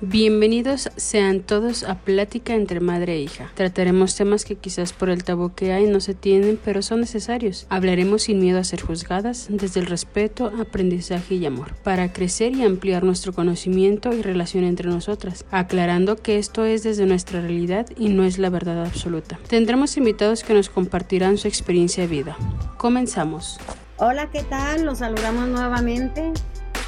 Bienvenidos sean todos a Plática entre Madre e Hija. Trataremos temas que quizás por el tabú que hay no se tienen, pero son necesarios. Hablaremos sin miedo a ser juzgadas, desde el respeto, aprendizaje y amor, para crecer y ampliar nuestro conocimiento y relación entre nosotras, aclarando que esto es desde nuestra realidad y no es la verdad absoluta. Tendremos invitados que nos compartirán su experiencia de vida. Comenzamos. Hola, ¿qué tal? Los saludamos nuevamente.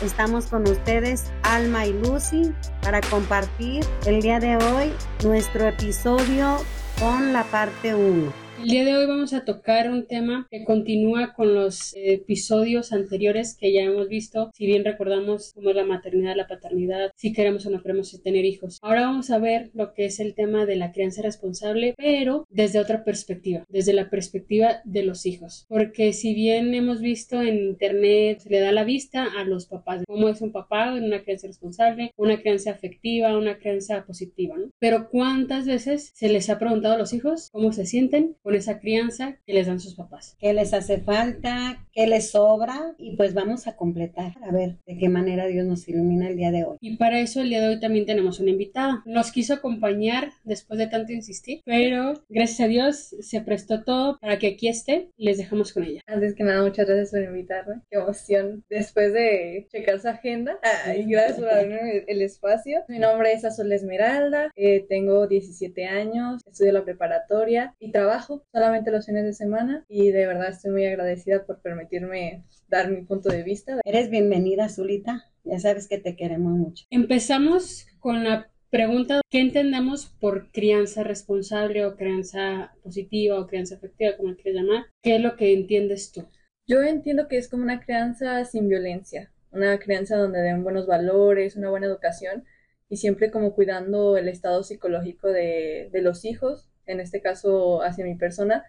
Estamos con ustedes, Alma y Lucy, para compartir el día de hoy nuestro episodio con la parte 1. El día de hoy vamos a tocar un tema que continúa con los episodios anteriores que ya hemos visto, si bien recordamos cómo es la maternidad, la paternidad, si queremos o no queremos tener hijos. Ahora vamos a ver lo que es el tema de la crianza responsable, pero desde otra perspectiva, desde la perspectiva de los hijos. Porque si bien hemos visto en internet, se le da la vista a los papás, cómo es un papá en una crianza responsable, una crianza afectiva, una crianza positiva, ¿no? Pero ¿cuántas veces se les ha preguntado a los hijos cómo se sienten? Esa crianza que les dan sus papás. ¿Qué les hace falta? ¿Qué les sobra? Y pues vamos a completar a ver de qué manera Dios nos ilumina el día de hoy. Y para eso el día de hoy también tenemos una invitada. Nos quiso acompañar después de tanto insistir, pero gracias a Dios se prestó todo para que aquí esté. Les dejamos con ella. Antes que nada, muchas gracias por invitarme. Qué emoción. Después de checar su agenda, y gracias por darme el espacio. Mi nombre es Azul Esmeralda, eh, tengo 17 años, estudio la preparatoria y trabajo solamente los fines de semana y de verdad estoy muy agradecida por permitirme dar mi punto de vista. Eres bienvenida, Zulita. Ya sabes que te queremos mucho. Empezamos con la pregunta, ¿qué entendemos por crianza responsable o crianza positiva o crianza afectiva, como quieras llamar? ¿Qué es lo que entiendes tú? Yo entiendo que es como una crianza sin violencia, una crianza donde den buenos valores, una buena educación y siempre como cuidando el estado psicológico de, de los hijos en este caso hacia mi persona,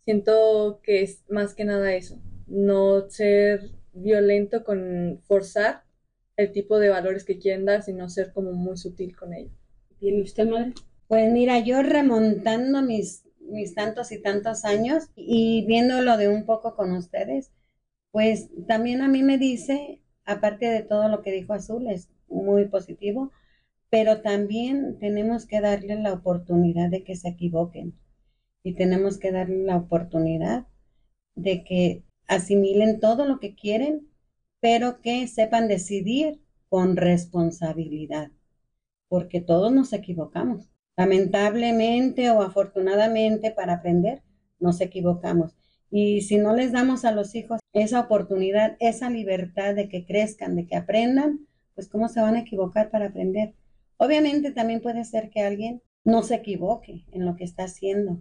siento que es más que nada eso, no ser violento con forzar el tipo de valores que quieren dar, sino ser como muy sutil con ello. ¿Y usted, madre? Pues mira, yo remontando mis, mis tantos y tantos años y viéndolo de un poco con ustedes, pues también a mí me dice, aparte de todo lo que dijo Azul, es muy positivo, pero también tenemos que darle la oportunidad de que se equivoquen y tenemos que darle la oportunidad de que asimilen todo lo que quieren, pero que sepan decidir con responsabilidad, porque todos nos equivocamos. Lamentablemente o afortunadamente para aprender, nos equivocamos. Y si no les damos a los hijos esa oportunidad, esa libertad de que crezcan, de que aprendan, pues ¿cómo se van a equivocar para aprender? Obviamente también puede ser que alguien no se equivoque en lo que está haciendo,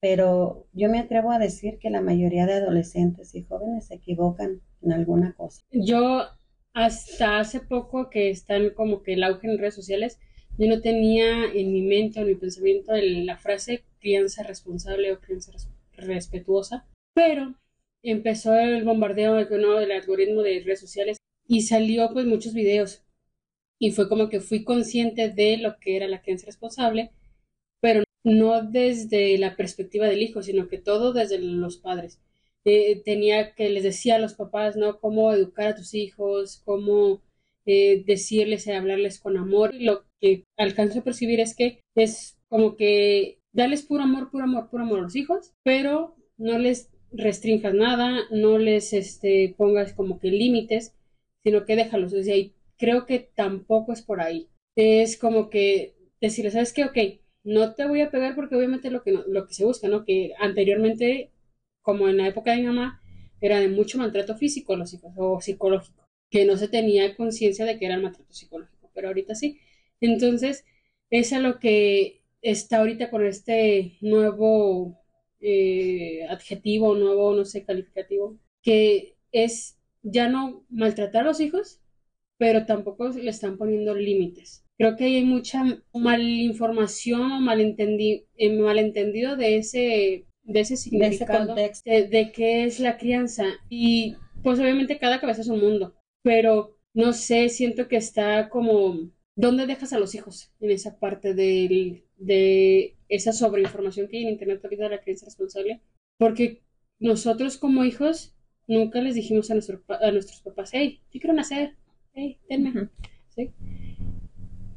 pero yo me atrevo a decir que la mayoría de adolescentes y jóvenes se equivocan en alguna cosa. Yo hasta hace poco que están como que el auge en redes sociales, yo no tenía en mi mente o en mi pensamiento la frase crianza responsable o crianza respetuosa, pero empezó el bombardeo del algoritmo de redes sociales y salió pues muchos videos y fue como que fui consciente de lo que era la crianza responsable, pero no desde la perspectiva del hijo, sino que todo desde los padres. Eh, tenía que les decía a los papás, ¿no? Cómo educar a tus hijos, cómo eh, decirles y hablarles con amor. Y lo que alcanzo a percibir es que es como que darles puro amor, puro amor, puro amor a los hijos, pero no les restringas nada, no les este, pongas como que límites, sino que déjalos. desde ahí creo que tampoco es por ahí. Es como que decirle, ¿sabes qué? Ok, no te voy a pegar porque obviamente lo que, lo que se busca, ¿no? Que anteriormente, como en la época de mi mamá, era de mucho maltrato físico los hijos o psicológico, que no se tenía conciencia de que era el maltrato psicológico, pero ahorita sí. Entonces, es a lo que está ahorita con este nuevo eh, adjetivo, nuevo, no sé, calificativo, que es ya no maltratar a los hijos, pero tampoco le están poniendo límites. Creo que hay mucha malinformación o eh, malentendido de ese, de ese significado, de, de, qué es la crianza. Y pues obviamente cada cabeza es un mundo, pero no sé, siento que está como, ¿dónde dejas a los hijos en esa parte de, de esa sobreinformación que hay en Internet ahorita de la crianza responsable? Porque nosotros como hijos nunca les dijimos a, nuestro, a nuestros papás, hey, ¿qué quiero hacer?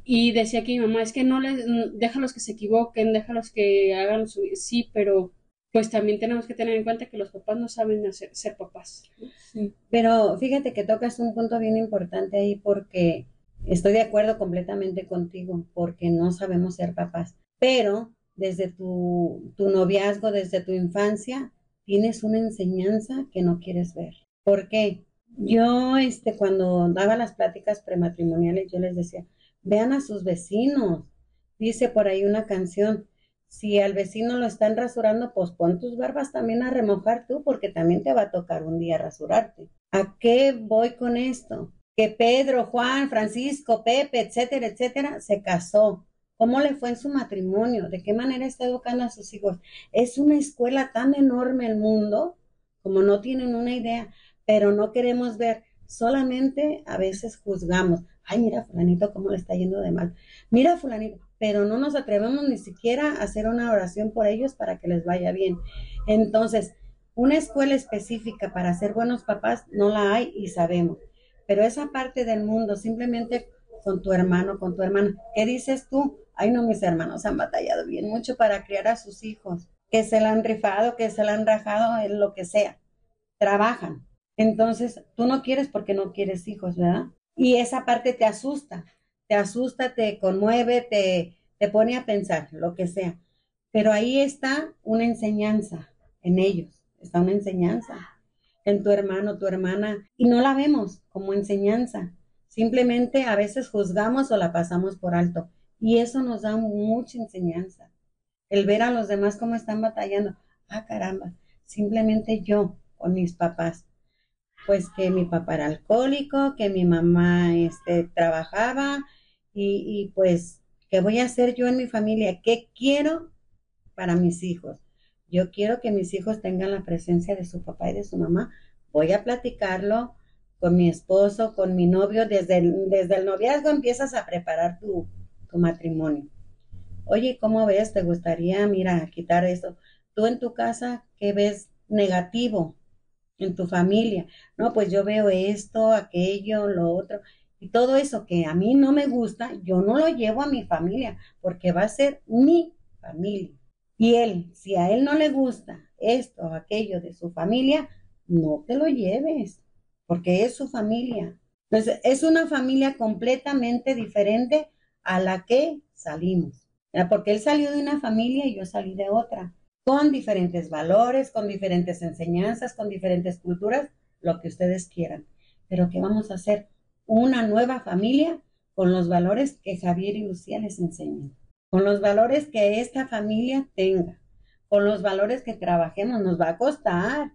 Y decía que mi mamá, es que no les, déjalos que se equivoquen, déjalos que hagan su, sí, pero pues también tenemos que tener en cuenta que los papás no saben hacer, ser papás. Sí. Pero fíjate que tocas un punto bien importante ahí porque estoy de acuerdo completamente contigo, porque no sabemos ser papás. Pero desde tu, tu noviazgo, desde tu infancia, tienes una enseñanza que no quieres ver. ¿Por qué? Yo, este, cuando daba las pláticas prematrimoniales, yo les decía, vean a sus vecinos. Dice por ahí una canción, si al vecino lo están rasurando, pues pon tus barbas también a remojar tú, porque también te va a tocar un día rasurarte. ¿A qué voy con esto? Que Pedro, Juan, Francisco, Pepe, etcétera, etcétera, se casó. ¿Cómo le fue en su matrimonio? ¿De qué manera está educando a sus hijos? Es una escuela tan enorme el mundo, como no tienen una idea, pero no queremos ver. Solamente a veces juzgamos. Ay, mira, fulanito, cómo le está yendo de mal. Mira, fulanito pero no nos atrevemos ni siquiera a hacer una oración por ellos para que les vaya bien. Entonces, una escuela específica para ser buenos papás no la hay y sabemos, pero esa parte del mundo, simplemente con tu hermano, con tu hermana, ¿qué dices tú? Ay, no, mis hermanos han batallado bien mucho para criar a sus hijos, que se la han rifado, que se la han rajado, en lo que sea, trabajan. Entonces, tú no quieres porque no quieres hijos, ¿verdad? Y esa parte te asusta, te asusta, te conmueve, te, te pone a pensar, lo que sea. Pero ahí está una enseñanza en ellos, está una enseñanza en tu hermano, tu hermana, y no la vemos como enseñanza. Simplemente a veces juzgamos o la pasamos por alto. Y eso nos da mucha enseñanza. El ver a los demás cómo están batallando. Ah, caramba, simplemente yo con mis papás. Pues que mi papá era alcohólico, que mi mamá este, trabajaba, y, pues, ¿qué voy a hacer yo en mi familia? ¿Qué quiero para mis hijos? Yo quiero que mis hijos tengan la presencia de su papá y de su mamá. Voy a platicarlo con mi esposo, con mi novio. Desde el, desde el noviazgo empiezas a preparar tu, tu matrimonio. Oye, ¿cómo ves? ¿Te gustaría, mira, quitar eso? Tú en tu casa, ¿qué ves negativo en tu familia? No, pues yo veo esto, aquello, lo otro. Y todo eso que a mí no me gusta, yo no lo llevo a mi familia, porque va a ser mi familia. Y él, si a él no le gusta esto o aquello de su familia, no te lo lleves, porque es su familia. Entonces, es una familia completamente diferente a la que salimos. Porque él salió de una familia y yo salí de otra, con diferentes valores, con diferentes enseñanzas, con diferentes culturas, lo que ustedes quieran. Pero ¿qué vamos a hacer? una nueva familia con los valores que Javier y Lucía les enseñan, con los valores que esta familia tenga, con los valores que trabajemos. Nos va a costar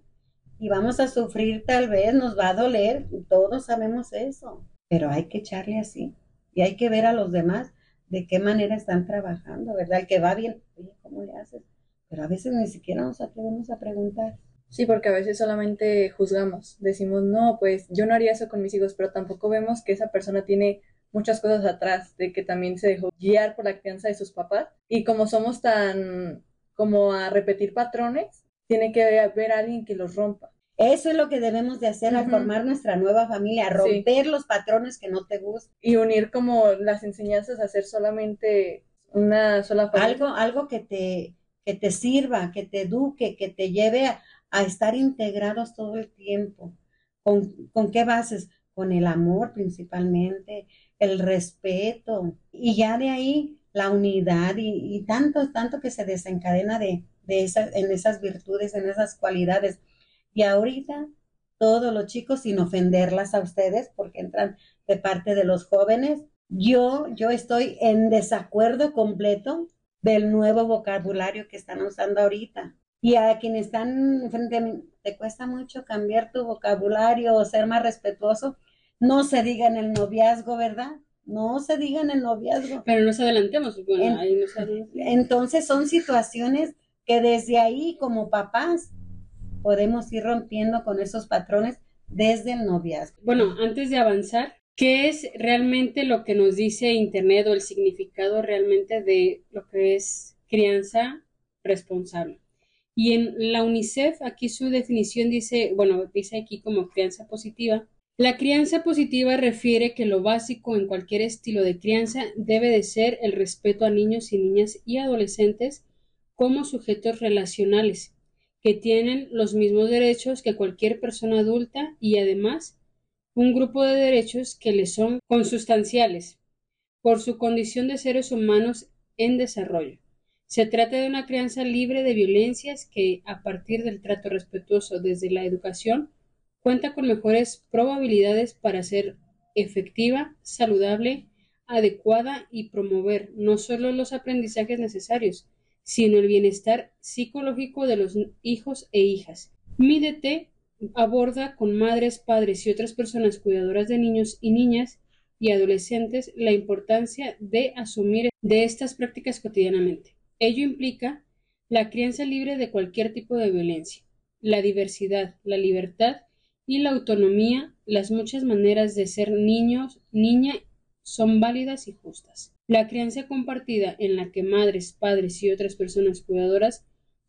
y vamos a sufrir tal vez, nos va a doler, todos sabemos eso, pero hay que echarle así y hay que ver a los demás de qué manera están trabajando, ¿verdad? El que va bien, oye, ¿cómo le haces? Pero a veces ni siquiera nos atrevemos a preguntar. Sí, porque a veces solamente juzgamos, decimos, no, pues yo no haría eso con mis hijos, pero tampoco vemos que esa persona tiene muchas cosas atrás, de que también se dejó guiar por la crianza de sus papás. Y como somos tan como a repetir patrones, tiene que haber alguien que los rompa. Eso es lo que debemos de hacer al formar nuestra nueva familia, romper los patrones que no te gustan. Y unir como las enseñanzas a hacer solamente una sola familia. Algo, algo que te, que te sirva, que te eduque, que te lleve a, estar integrados todo el tiempo. ¿Con, qué bases? Con el amor principalmente, el respeto y ya de ahí la unidad y, tanto, tanto que se desencadena de, de esas, en esas virtudes, en esas cualidades. Y ahorita todos los chicos, sin ofenderlas a ustedes, porque entran de parte de los jóvenes, yo, yo estoy en desacuerdo completo del nuevo vocabulario que están usando ahorita. Y a quienes están frente a mí, te cuesta mucho cambiar tu vocabulario o ser más respetuoso. No se diga en el noviazgo, ¿verdad? No se diga en el noviazgo. Pero nos adelantemos. Bueno, ahí Entonces son situaciones que desde ahí como papás podemos ir rompiendo con esos patrones desde el noviazgo. Bueno, antes de avanzar, ¿qué es realmente lo que nos dice Internet o el significado realmente de lo que es crianza responsable? Y en la UNICEF, aquí su definición dice, bueno, dice aquí como crianza positiva, La crianza positiva refiere que lo básico en cualquier estilo de crianza debe de ser el respeto a niños y niñas y adolescentes como sujetos relacionales, que tienen los mismos derechos que cualquier persona adulta y además un grupo de derechos que les son consustanciales por su condición de seres humanos en desarrollo. Se trata de una crianza libre de violencias que, a partir del trato respetuoso desde la educación, cuenta con mejores probabilidades para ser efectiva, saludable, adecuada y promover no solo los aprendizajes necesarios, sino el bienestar psicológico de los hijos e hijas. Mídete aborda con madres, padres y otras personas cuidadoras de niños y niñas y adolescentes la importancia de asumir de estas prácticas cotidianamente. Ello implica la crianza libre de cualquier tipo de violencia, la diversidad, la libertad y la autonomía, las muchas maneras de ser niños, niña son válidas y justas. La crianza compartida en la que madres, padres y otras personas cuidadoras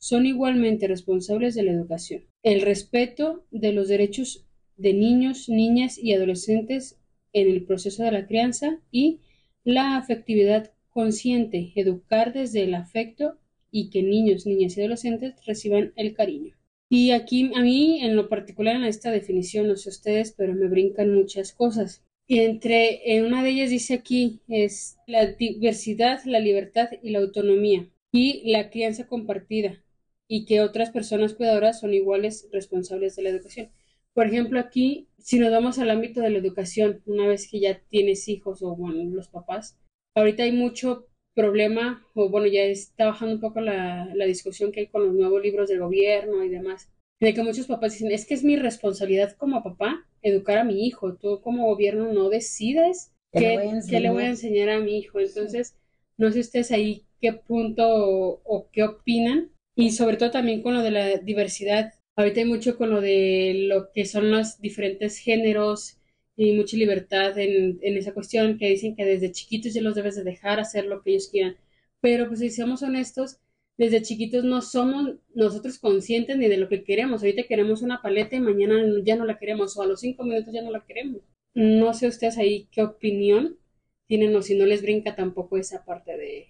son igualmente responsables de la educación. El respeto de los derechos de niños, niñas y adolescentes en el proceso de la crianza y la afectividad consciente, educar desde el afecto y que niños, niñas y adolescentes reciban el cariño. Y aquí a mí en lo particular en esta definición, no sé ustedes, pero me brincan muchas cosas. Y entre, en una de ellas dice aquí, es la diversidad, la libertad y la autonomía y la crianza compartida y que otras personas cuidadoras son iguales responsables de la educación. Por ejemplo, aquí, si nos vamos al ámbito de la educación, una vez que ya tienes hijos o bueno, los papás, ahorita hay mucho problema, o bueno, ya está bajando un poco la, la discusión que hay con los nuevos libros del gobierno y demás, de que muchos papás dicen, es que es mi responsabilidad como papá educar a mi hijo, tú como gobierno no decides qué, qué le voy a enseñar a mi hijo. Entonces, no sé ustedes ahí qué punto o, qué opinan, y sobre todo también con lo de la diversidad. Ahorita hay mucho con lo de lo que son los diferentes géneros, y mucha libertad en, en esa cuestión, que dicen que desde chiquitos ya los debes de dejar hacer lo que ellos quieran. Pero pues si seamos honestos, desde chiquitos no somos nosotros conscientes ni de lo que queremos. Ahorita queremos una paleta y mañana ya no la queremos o a los cinco minutos ya no la queremos. No sé ustedes ahí qué opinión tienen o si no les brinca tampoco esa parte de,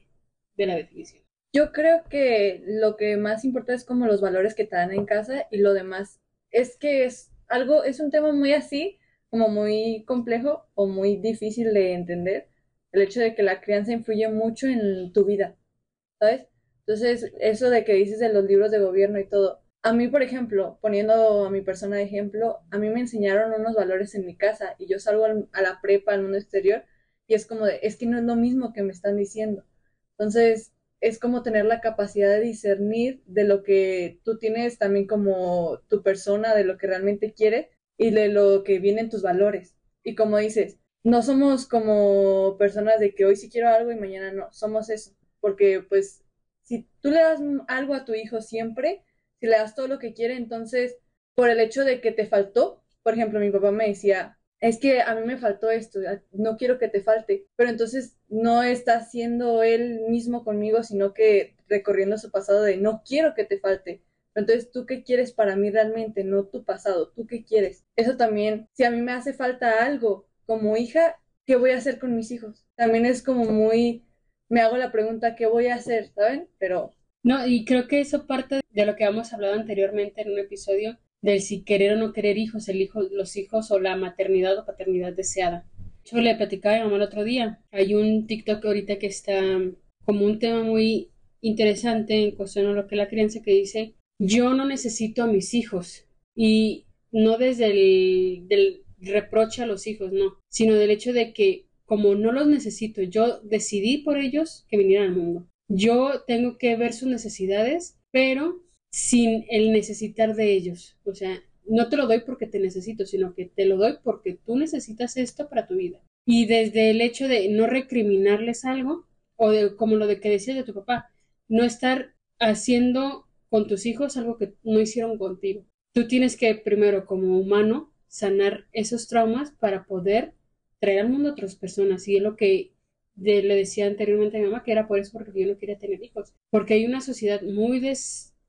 de la definición. Yo creo que lo que más importa es como los valores que te dan en casa y lo demás es que es algo, es un tema muy así, como muy complejo o muy difícil de entender, el hecho de que la crianza influye mucho en tu vida, ¿sabes? Entonces, eso de que dices de los libros de gobierno y todo, a mí, por ejemplo, poniendo a mi persona de ejemplo, a mí me enseñaron unos valores en mi casa y yo salgo a la prepa, al mundo exterior, y es como de, es que no es lo mismo que me están diciendo. Entonces, es como tener la capacidad de discernir de lo que tú tienes también como tu persona, de lo que realmente quieres y de lo que vienen tus valores. Y como dices, no somos como personas de que hoy sí quiero algo y mañana no, somos eso, porque pues si tú le das algo a tu hijo siempre, si le das todo lo que quiere, entonces por el hecho de que te faltó, por ejemplo, mi papá me decía, es que a mí me faltó esto, no quiero que te falte, pero entonces no está siendo él mismo conmigo, sino que recorriendo su pasado de no quiero que te falte, entonces, ¿tú qué quieres para mí realmente? No tu pasado, ¿tú qué quieres? Eso también, si a mí me hace falta algo como hija, ¿qué voy a hacer con mis hijos? También es como muy, me hago la pregunta, ¿qué voy a hacer? ¿Saben? Pero... No, y creo que eso parte de lo que hemos hablado anteriormente en un episodio del si querer o no querer hijos, el hijo, los hijos o la maternidad o paternidad deseada. Yo le platicaba a mi mamá el otro día. Hay un TikTok ahorita que está como un tema muy interesante en cuestión a lo que la crianza que dice yo no necesito a mis hijos y no desde el del reproche a los hijos, no, sino del hecho de que como no los necesito, yo decidí por ellos que vinieran al mundo. Yo tengo que ver sus necesidades, pero sin el necesitar de ellos. O sea, no te lo doy porque te necesito, sino que te lo doy porque tú necesitas esto para tu vida. Y desde el hecho de no recriminarles algo, o de, como lo de que decías de tu papá, no estar haciendo con tus hijos algo que no hicieron contigo. Tú tienes que primero como humano sanar esos traumas para poder traer al mundo a otras personas. Y es lo que le decía anteriormente a mi mamá, que era por eso porque yo no quería tener hijos. Porque hay una sociedad muy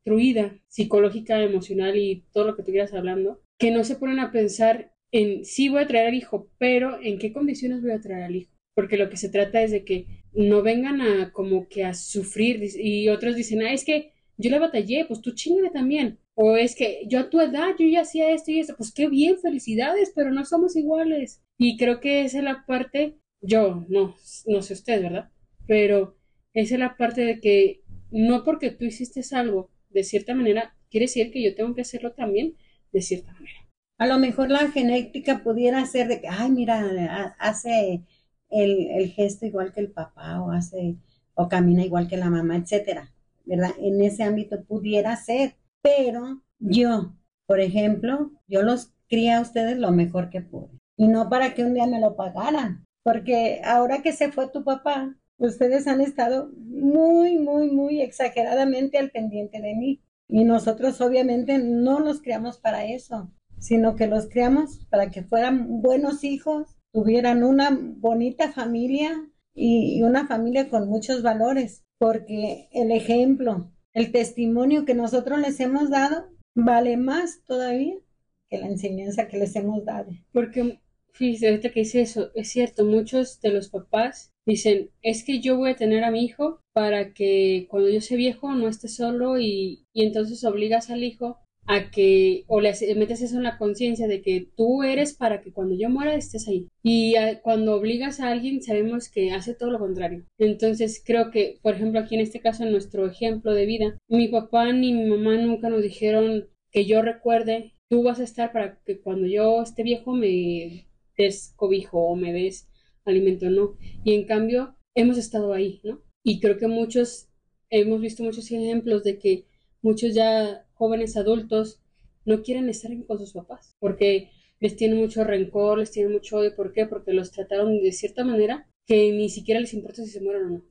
destruida, psicológica, emocional y todo lo que tú quieras hablando, que no se ponen a pensar en sí voy a traer al hijo, pero ¿en qué condiciones voy a traer al hijo? Porque lo que se trata es de que no vengan a como que a sufrir y otros dicen, ah, es que yo la batallé, pues tú chingale también. O es que yo a tu edad, yo ya hacía esto y esto, pues qué bien, felicidades, pero no somos iguales. Y creo que esa es la parte, yo, no, no sé usted, ¿verdad? Pero esa es la parte de que no porque tú hiciste algo de cierta manera, quiere decir que yo tengo que hacerlo también de cierta manera. A lo mejor la genética pudiera ser de que, ay, mira, hace el, el gesto igual que el papá o hace o camina igual que la mamá, etcétera, ¿verdad? En ese ámbito pudiera ser, pero yo, por ejemplo, yo los crié a ustedes lo mejor que pude. Y no para que un día me lo pagaran, porque ahora que se fue tu papá, ustedes han estado muy, muy, muy exageradamente al pendiente de mí. Y nosotros obviamente no los criamos para eso, sino que los criamos para que fueran buenos hijos, tuvieran una bonita familia y una familia con muchos valores, porque el ejemplo, el testimonio que nosotros les hemos dado vale más todavía que la enseñanza que les hemos dado. Porque, fíjese, ahorita que dice eso, es cierto, muchos de los papás dicen, es que yo voy a tener a mi hijo para que cuando yo sea viejo no esté solo y, y entonces obligas al hijo a que o le metes eso en la conciencia de que tú eres para que cuando yo muera estés ahí. Y cuando obligas a alguien sabemos que hace todo lo contrario. Entonces creo que, por ejemplo, aquí en este caso, en nuestro ejemplo de vida, mi papá ni mi mamá nunca nos dijeron que yo recuerde, tú vas a estar para que cuando yo esté viejo me des cobijo o me des alimento, ¿no? Y en cambio, hemos estado ahí, ¿no? Y creo que muchos, hemos visto muchos ejemplos de que muchos ya jóvenes adultos no quieren estar con sus papás porque les tienen mucho rencor, les tienen mucho odio. ¿Por qué? Porque los trataron de cierta manera que ni siquiera les importa si se mueren o no.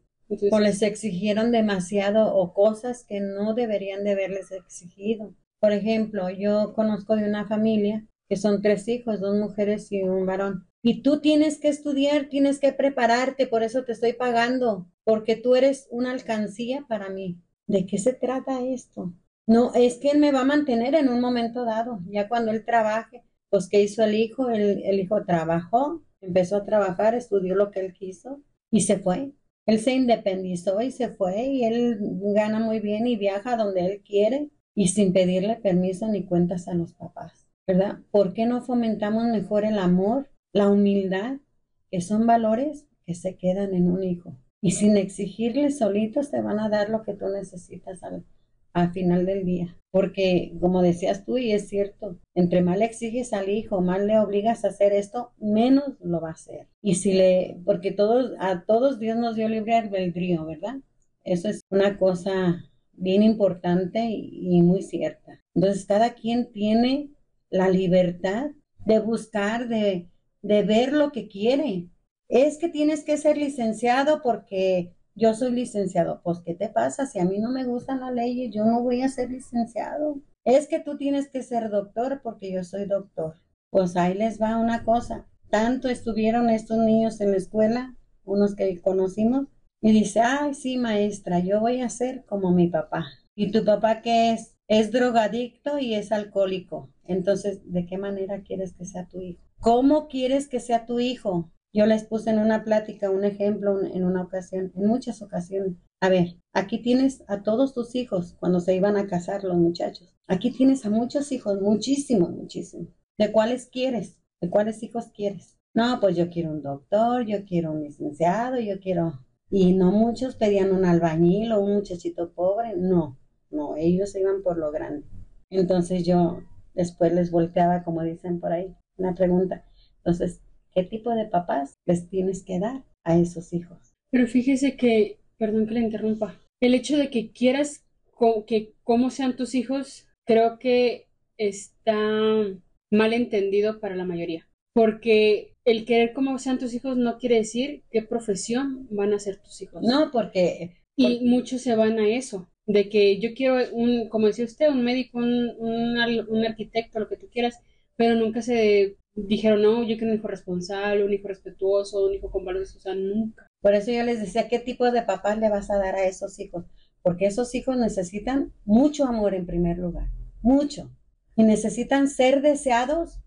o les exigieron demasiado o cosas que no deberían de haberles exigido. Por ejemplo, yo conozco de una familia que son tres hijos, dos mujeres y un varón. Y tú tienes que estudiar, tienes que prepararte, por eso te estoy pagando, porque tú eres una alcancía para mí. ¿De qué se trata esto? No, es que él me va a mantener en un momento dado, ya cuando él trabaje. Pues, ¿qué hizo el hijo? El, el hijo trabajó, empezó a trabajar, estudió lo que él quiso y se fue. Él se independizó y se fue y él gana muy bien y viaja donde él quiere y sin pedirle permiso ni cuentas a los papás, ¿verdad? ¿Por qué no fomentamos mejor el amor, la humildad, que son valores que se quedan en un hijo? Y sin exigirles solitos te van a dar lo que tú necesitas al, al final del día. Porque, como decías tú, y es cierto, entre más le exiges al hijo, más le obligas a hacer esto, menos lo va a hacer. Y si le, porque todos, a todos Dios nos dio libre albedrío, ¿verdad? Eso es una cosa bien importante y, muy cierta. Entonces, cada quien tiene la libertad de buscar, de, de ver lo que quiere. Es que tienes que ser licenciado porque yo soy licenciado. Pues, ¿qué te pasa? Si a mí no me gustan las leyes, yo no voy a ser licenciado. Es que tú tienes que ser doctor porque yo soy doctor. Pues ahí les va una cosa. Tanto estuvieron estos niños en la escuela, unos que conocimos, y dice, ay, sí, maestra, yo voy a ser como mi papá. ¿Y tu papá qué es? Es drogadicto y es alcohólico. Entonces, ¿de qué manera quieres que sea tu hijo? ¿Cómo quieres que sea tu hijo? Yo les puse en una plática un ejemplo en una ocasión, en muchas ocasiones. A ver, aquí tienes a todos tus hijos cuando se iban a casar los muchachos. Aquí tienes a muchos hijos, muchísimos, muchísimos. ¿De cuáles quieres? ¿De cuáles hijos quieres? No, pues yo quiero un doctor, yo quiero un licenciado, yo quiero... Y no muchos pedían un albañil o un muchachito pobre, no, no, ellos iban por lo grande. Entonces yo después les volteaba, como dicen por ahí, una pregunta. Entonces, qué tipo de papás les tienes que dar a esos hijos. Pero fíjese que, perdón que le interrumpa, el hecho de que quieras que cómo sean tus hijos, creo que está mal entendido para la mayoría. Porque el querer cómo sean tus hijos no quiere decir qué profesión van a ser tus hijos. No, porque... Y muchos se van a eso, de que yo quiero un, como decía usted, un médico, un, un, un arquitecto, lo que tú quieras, pero nunca se dijeron, no, yo quiero un hijo responsable, un hijo respetuoso, un hijo con valores, o sea, nunca. Por eso yo les decía, ¿qué tipo de papás le vas a dar a esos hijos? Porque esos hijos necesitan mucho amor en primer lugar, mucho. Y necesitan ser deseados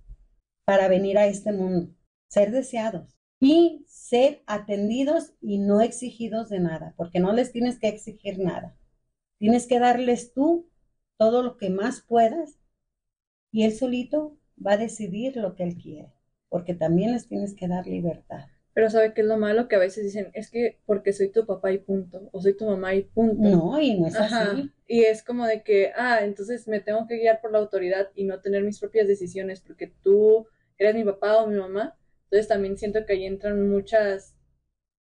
para venir a este mundo, ser deseados y ser atendidos y no exigidos de nada, porque no les tienes que exigir nada. Tienes que darles tú todo lo que más puedas y él solito va a decidir lo que él quiere, porque también les tienes que dar libertad. Pero ¿sabe qué es lo malo? Que a veces dicen, es que porque soy tu papá y punto, o soy tu mamá y punto. No, y no es así. Y es como de que, ah, entonces me tengo que guiar por la autoridad y no tener mis propias decisiones porque tú eres mi papá o mi mamá. Entonces también siento que ahí entran muchas,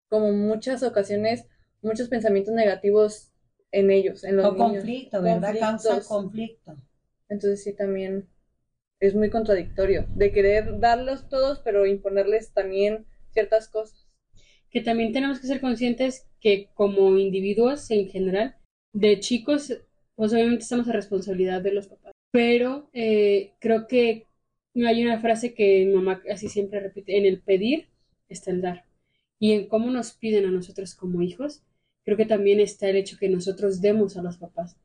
como muchas ocasiones, muchos pensamientos negativos en ellos, en los o conflicto, ¿verdad? Causa conflicto. Entonces sí, también es muy contradictorio de querer darlos todos, pero imponerles también ciertas cosas. Que también tenemos que ser conscientes que como individuos en general, de chicos, pues obviamente estamos a responsabilidad de los papás. Pero eh, creo que hay una frase que mi mamá así siempre repite, en el pedir está el dar. Y en cómo nos piden a nosotros como hijos, creo que también está el hecho que nosotros demos a los papás.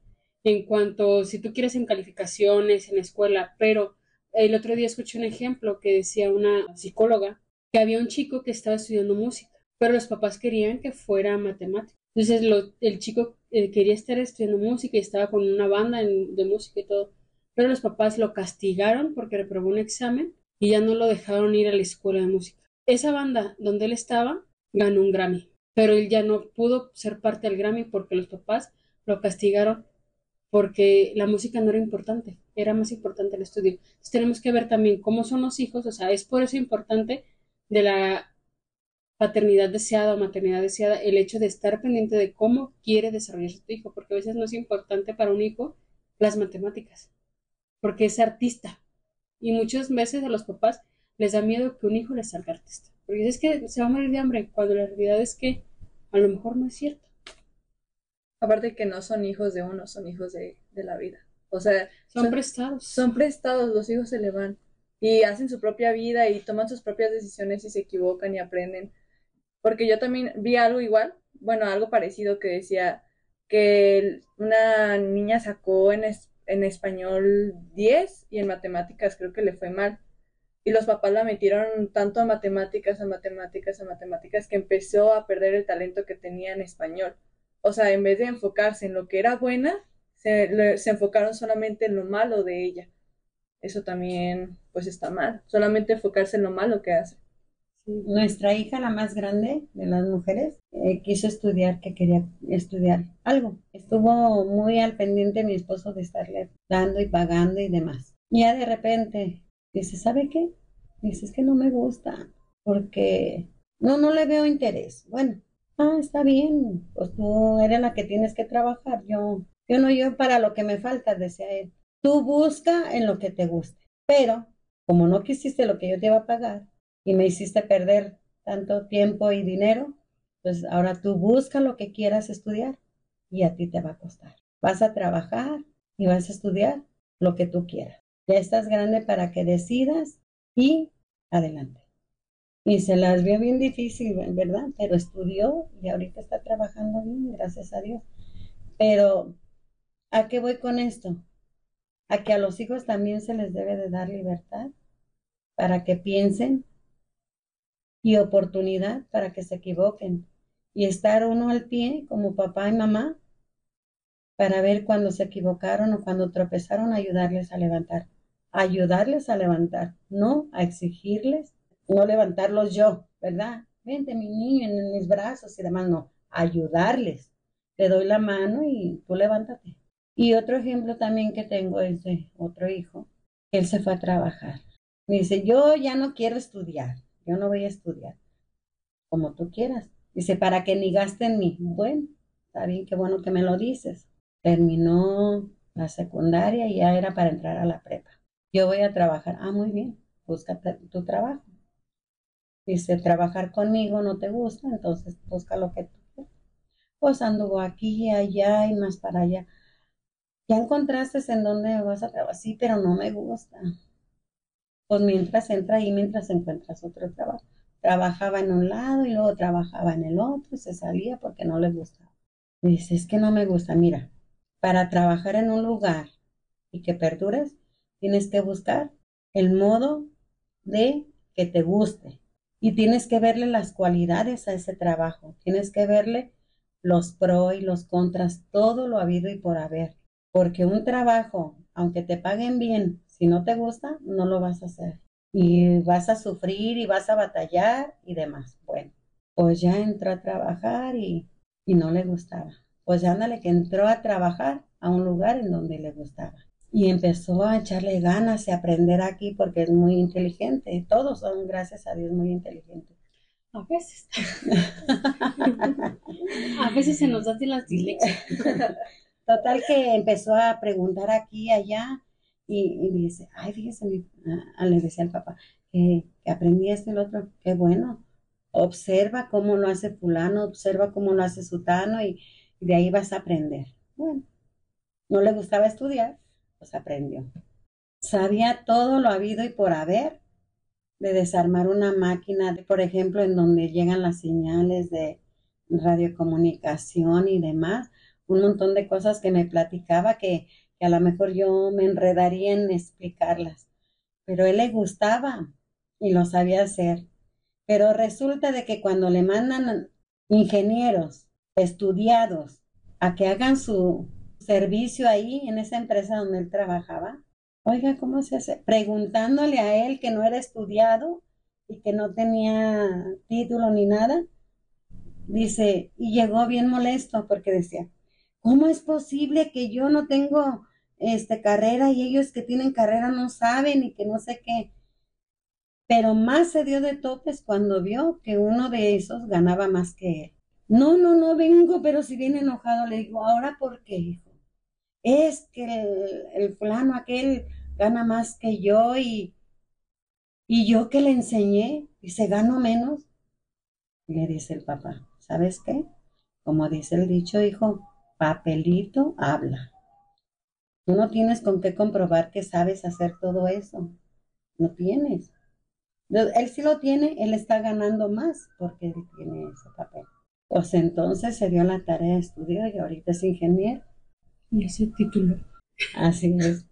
En cuanto, si tú quieres en calificaciones, en escuela, pero el otro día escuché un ejemplo que decía una psicóloga que había un chico que estaba estudiando música, pero los papás querían que fuera matemático. Entonces el chico eh, quería estar estudiando música y estaba con una banda de música y todo, pero los papás lo castigaron porque reprobó un examen y ya no lo dejaron ir a la escuela de música. Esa banda donde él estaba ganó un Grammy, pero él ya no pudo ser parte del Grammy porque los papás lo castigaron porque la música no era importante, era más importante el estudio. Entonces tenemos que ver también cómo son los hijos, o sea, es por eso importante de la paternidad deseada o maternidad deseada, el hecho de estar pendiente de cómo quiere desarrollarse tu hijo, porque a veces no es importante para un hijo las matemáticas, porque es artista. Y muchas veces a los papás les da miedo que un hijo les salga artista, porque es que se va a morir de hambre, cuando la realidad es que a lo mejor no es cierto. Aparte que no son hijos de uno, son hijos de, la vida. O sea, son prestados. Son prestados, los hijos se le van y hacen su propia vida y toman sus propias decisiones y se equivocan y aprenden. Porque yo también vi algo igual, bueno, algo parecido que decía que una niña sacó en, en español 10 y en matemáticas creo que le fue mal. Y los papás la metieron tanto a matemáticas, a matemáticas, a matemáticas, que empezó a perder el talento que tenía en español. O sea, en vez de enfocarse en lo que era buena, se, enfocaron solamente en lo malo de ella eso también pues está mal. Solamente enfocarse en lo malo que hace. Nuestra hija, la más grande de las mujeres, eh, quiso estudiar, que quería estudiar algo. Estuvo muy al pendiente mi esposo de estarle dando y pagando y demás. Y ya de repente dice, ¿sabe qué? Dice, es que no me gusta porque no, no le veo interés. Bueno, ah, está bien, pues tú eres la que tienes que trabajar. Yo, yo no, yo para lo que me falta, decía él. Tú busca en lo que te guste, pero como no quisiste lo que yo te iba a pagar y me hiciste perder tanto tiempo y dinero, pues ahora tú busca lo que quieras estudiar y a ti te va a costar. Vas a trabajar y vas a estudiar lo que tú quieras. Ya estás grande para que decidas y adelante. Y se las vio bien difícil, ¿verdad? Pero estudió y ahorita está trabajando bien, gracias a Dios. Pero, ¿a qué voy con esto? a que a los hijos también se les debe de dar libertad para que piensen y oportunidad para que se equivoquen y estar uno al pie como papá y mamá para ver cuando se equivocaron o cuando tropezaron, ayudarles a levantar, ayudarles a levantar, no a exigirles, no levantarlos yo, ¿verdad? Vente mi niño en mis brazos y demás, no, ayudarles. Te doy la mano y tú levántate. Y otro ejemplo también que tengo es de otro hijo, él se fue a trabajar. Me dice, yo ya no quiero estudiar, yo no voy a estudiar, como tú quieras. Dice, para que ni gasten mí. Bueno, está bien, qué bueno que me lo dices. Terminó la secundaria y ya era para entrar a la prepa. Yo voy a trabajar. Ah, muy bien, busca tu trabajo. Dice, trabajar conmigo no te gusta, entonces busca lo que tú quieras. Pues anduvo aquí, allá y más para allá. ¿Ya encontraste en dónde vas a trabajar? Sí, pero no me gusta. Pues mientras entra ahí, mientras encuentras otro trabajo. Trabajaba en un lado y luego trabajaba en el otro, se salía porque no le gustaba. dice, es que no me gusta. Mira, para trabajar en un lugar y que perdures, tienes que buscar el modo de que te guste. Y tienes que verle las cualidades a ese trabajo. Tienes que verle los pros y los contras, todo lo habido y por haber. Porque un trabajo, aunque te paguen bien, si no te gusta, no lo vas a hacer. Y vas a sufrir y vas a batallar y demás. Bueno, pues ya entró a trabajar y, y no le gustaba. Pues ándale que entró a trabajar a un lugar en donde le gustaba. Y empezó a echarle ganas de aprender aquí porque es muy inteligente. Todos son, gracias a Dios, muy inteligentes. A veces. a veces se nos de las dilexias. Total que empezó a preguntar aquí y allá y, dice, ay, fíjese, mi, ah, le decía al papá, que, que aprendí esto y lo otro, qué bueno. Observa cómo lo hace fulano, observa cómo lo hace sutano y, y de ahí vas a aprender. Bueno, no le gustaba estudiar, pues aprendió. Sabía todo lo habido y por haber de desarmar una máquina, por ejemplo, en donde llegan las señales de radiocomunicación y demás, un montón de cosas que me platicaba que, que a lo mejor yo me enredaría en explicarlas, pero él le gustaba y lo sabía hacer. Pero resulta de que cuando le mandan ingenieros estudiados a que hagan su servicio ahí en esa empresa donde él trabajaba, oiga, ¿cómo se hace? Preguntándole a él que no era estudiado y que no tenía título ni nada, dice, y llegó bien molesto porque decía, ¿Cómo es posible que yo no tengo este, carrera y ellos que tienen carrera no saben y que no sé qué? Pero más se dio de topes cuando vio que uno de esos ganaba más que él. No, no, no vengo, pero si viene enojado, le digo, ¿ahora por qué, hijo? Es que el, el fulano aquel gana más que yo y, y yo que le enseñé y se gano menos. le dice el papá, ¿sabes qué? Como dice el dicho, hijo, papelito habla. Tú no tienes con qué comprobar que sabes hacer todo eso. No tienes. Él sí lo tiene, él está ganando más porque él tiene ese papel. Pues entonces se dio la tarea de estudiar y ahorita es ingeniero. Y ese título. Así es.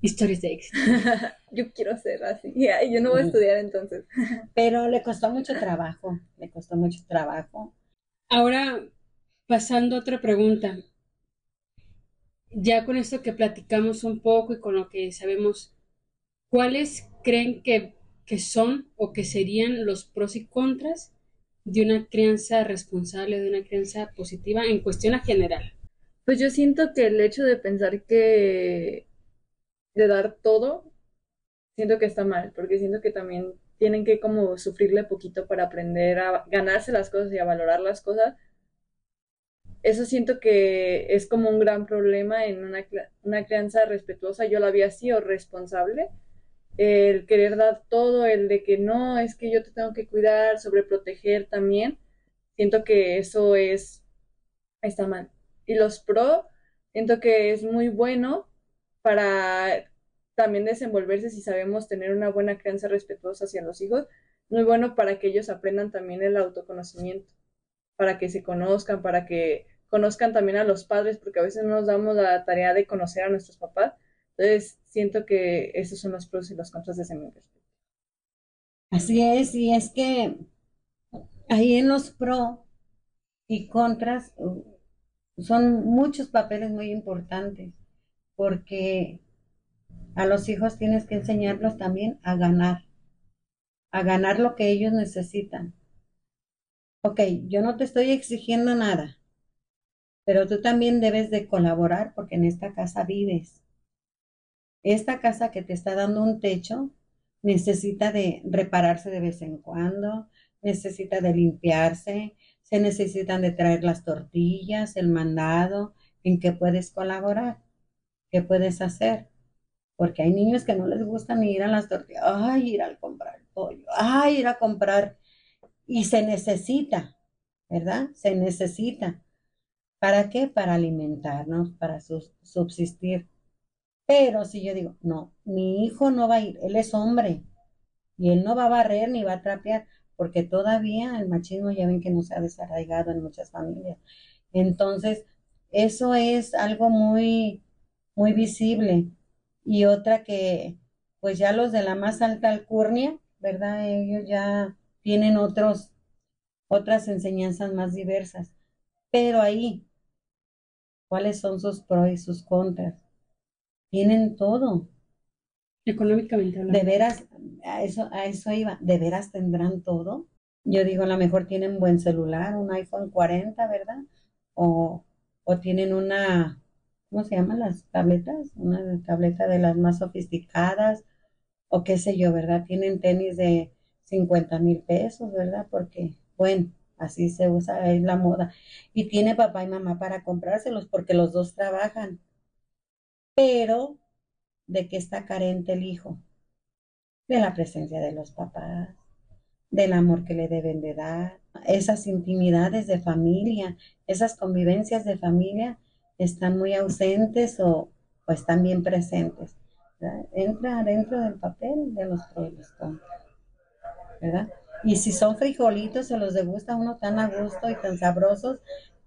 Historias de éxito. yo quiero ser así. yo no voy a estudiar entonces. Pero le costó mucho trabajo. Le costó mucho trabajo. Ahora, Pasando a otra pregunta. Ya con esto que platicamos un poco y con lo que sabemos, ¿cuáles creen que, que son o que serían los pros y contras de una crianza responsable, de una crianza positiva en cuestión a general? Pues yo siento que el hecho de pensar que de dar todo, siento que está mal, porque siento que también tienen que como sufrirle poquito para aprender a ganarse las cosas y a valorar las cosas eso siento que es como un gran problema en una, una crianza respetuosa. Yo la había sido responsable. El querer dar todo, el de que no, es que yo te tengo que cuidar, sobreproteger también. Siento que eso es, está mal. Y los pro, siento que es muy bueno para también desenvolverse si sabemos tener una buena crianza respetuosa hacia los hijos. Muy bueno para que ellos aprendan también el autoconocimiento, para que se conozcan, para que conozcan también a los padres, porque a veces no nos damos la tarea de conocer a nuestros papás. Entonces, siento que esos son los pros y los contras de ese mi Así es, y es que ahí en los pros y contras son muchos papeles muy importantes, porque a los hijos tienes que enseñarlos también a ganar, a ganar lo que ellos necesitan. Ok, yo no te estoy exigiendo nada, pero tú también debes de colaborar porque en esta casa vives. Esta casa que te está dando un techo necesita de repararse de vez en cuando, necesita de limpiarse, se necesitan de traer las tortillas, el mandado, en qué puedes colaborar, qué puedes hacer. Porque hay niños que no les gusta ni ir a las tortillas, ay, ir a comprar pollo, ay, ir a comprar. Y se necesita, ¿verdad? Se necesita. ¿Para qué? Para alimentarnos, para subsistir. Pero si yo digo, no, mi hijo no va a ir, él es hombre y él no va a barrer ni va a trapear, porque todavía el machismo ya ven que no se ha desarraigado en muchas familias. Entonces, eso es algo muy, muy visible. Y otra que, pues ya los de la más alta alcurnia, ¿verdad? Ellos ya tienen otros, otras enseñanzas más diversas. Pero ahí, ¿cuáles son sus pros y sus contras? Tienen todo. Económicamente De veras, a eso, a eso iba, ¿de veras tendrán todo? Yo digo, a lo mejor tienen buen celular, un iPhone 40, ¿verdad? O, o tienen una, ¿cómo se llaman las tabletas? Una tableta de las más sofisticadas, o qué sé yo, ¿verdad? Tienen tenis de 50 mil pesos, ¿verdad? Porque, bueno, así se usa, es la moda. Y tiene papá y mamá para comprárselos porque los dos trabajan. Pero, ¿de qué está carente el hijo? De la presencia de los papás, del amor que le deben de dar, esas intimidades de familia, esas convivencias de familia están muy ausentes o, están bien presentes. Entra dentro del papel de los pros ¿verdad? Y si son frijolitos, se los degusta uno tan a gusto y tan sabrosos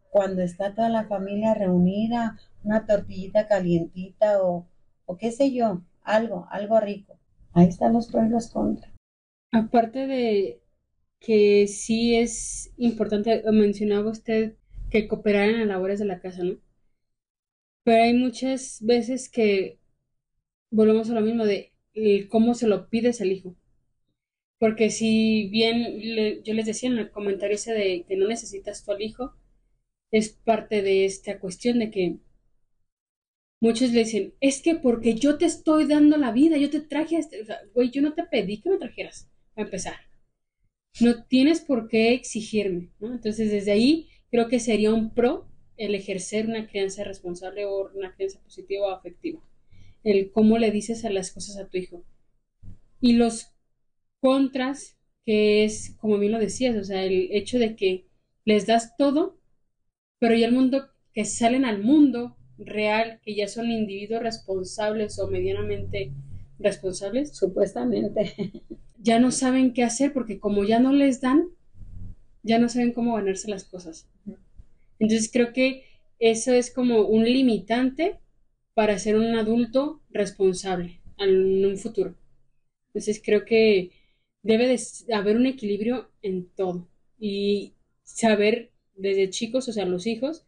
cuando está toda la familia reunida, una tortillita calientita o, o qué sé yo, algo, algo rico. Ahí están los pros y los contras. Aparte de que sí es importante, mencionaba usted que cooperar en las labores de la casa, ¿no? Pero hay muchas veces que volvemos a lo mismo de cómo se lo pides al hijo. Porque si bien yo les decía en el comentario ese de que no necesitas tú al hijo, es parte de esta cuestión de que muchos le dicen, es que porque yo te estoy dando la vida, yo te traje a este, o sea, güey, yo no te pedí que me trajeras, a empezar. No tienes por qué exigirme, ¿no? Entonces, desde ahí creo que sería un pro el ejercer una crianza responsable o una crianza positiva o afectiva. El cómo le dices a las cosas a tu hijo. Y los contras, que es, como bien lo decías, o sea, el hecho de que les das todo, pero ya el mundo, que salen al mundo real, que ya son individuos responsables o medianamente responsables, supuestamente, ya no saben qué hacer porque como ya no les dan, ya no saben cómo ganarse las cosas. Entonces creo que eso es como un limitante para ser un adulto responsable en un futuro. Entonces creo que debe de haber un equilibrio en todo y saber desde chicos, o sea, los hijos,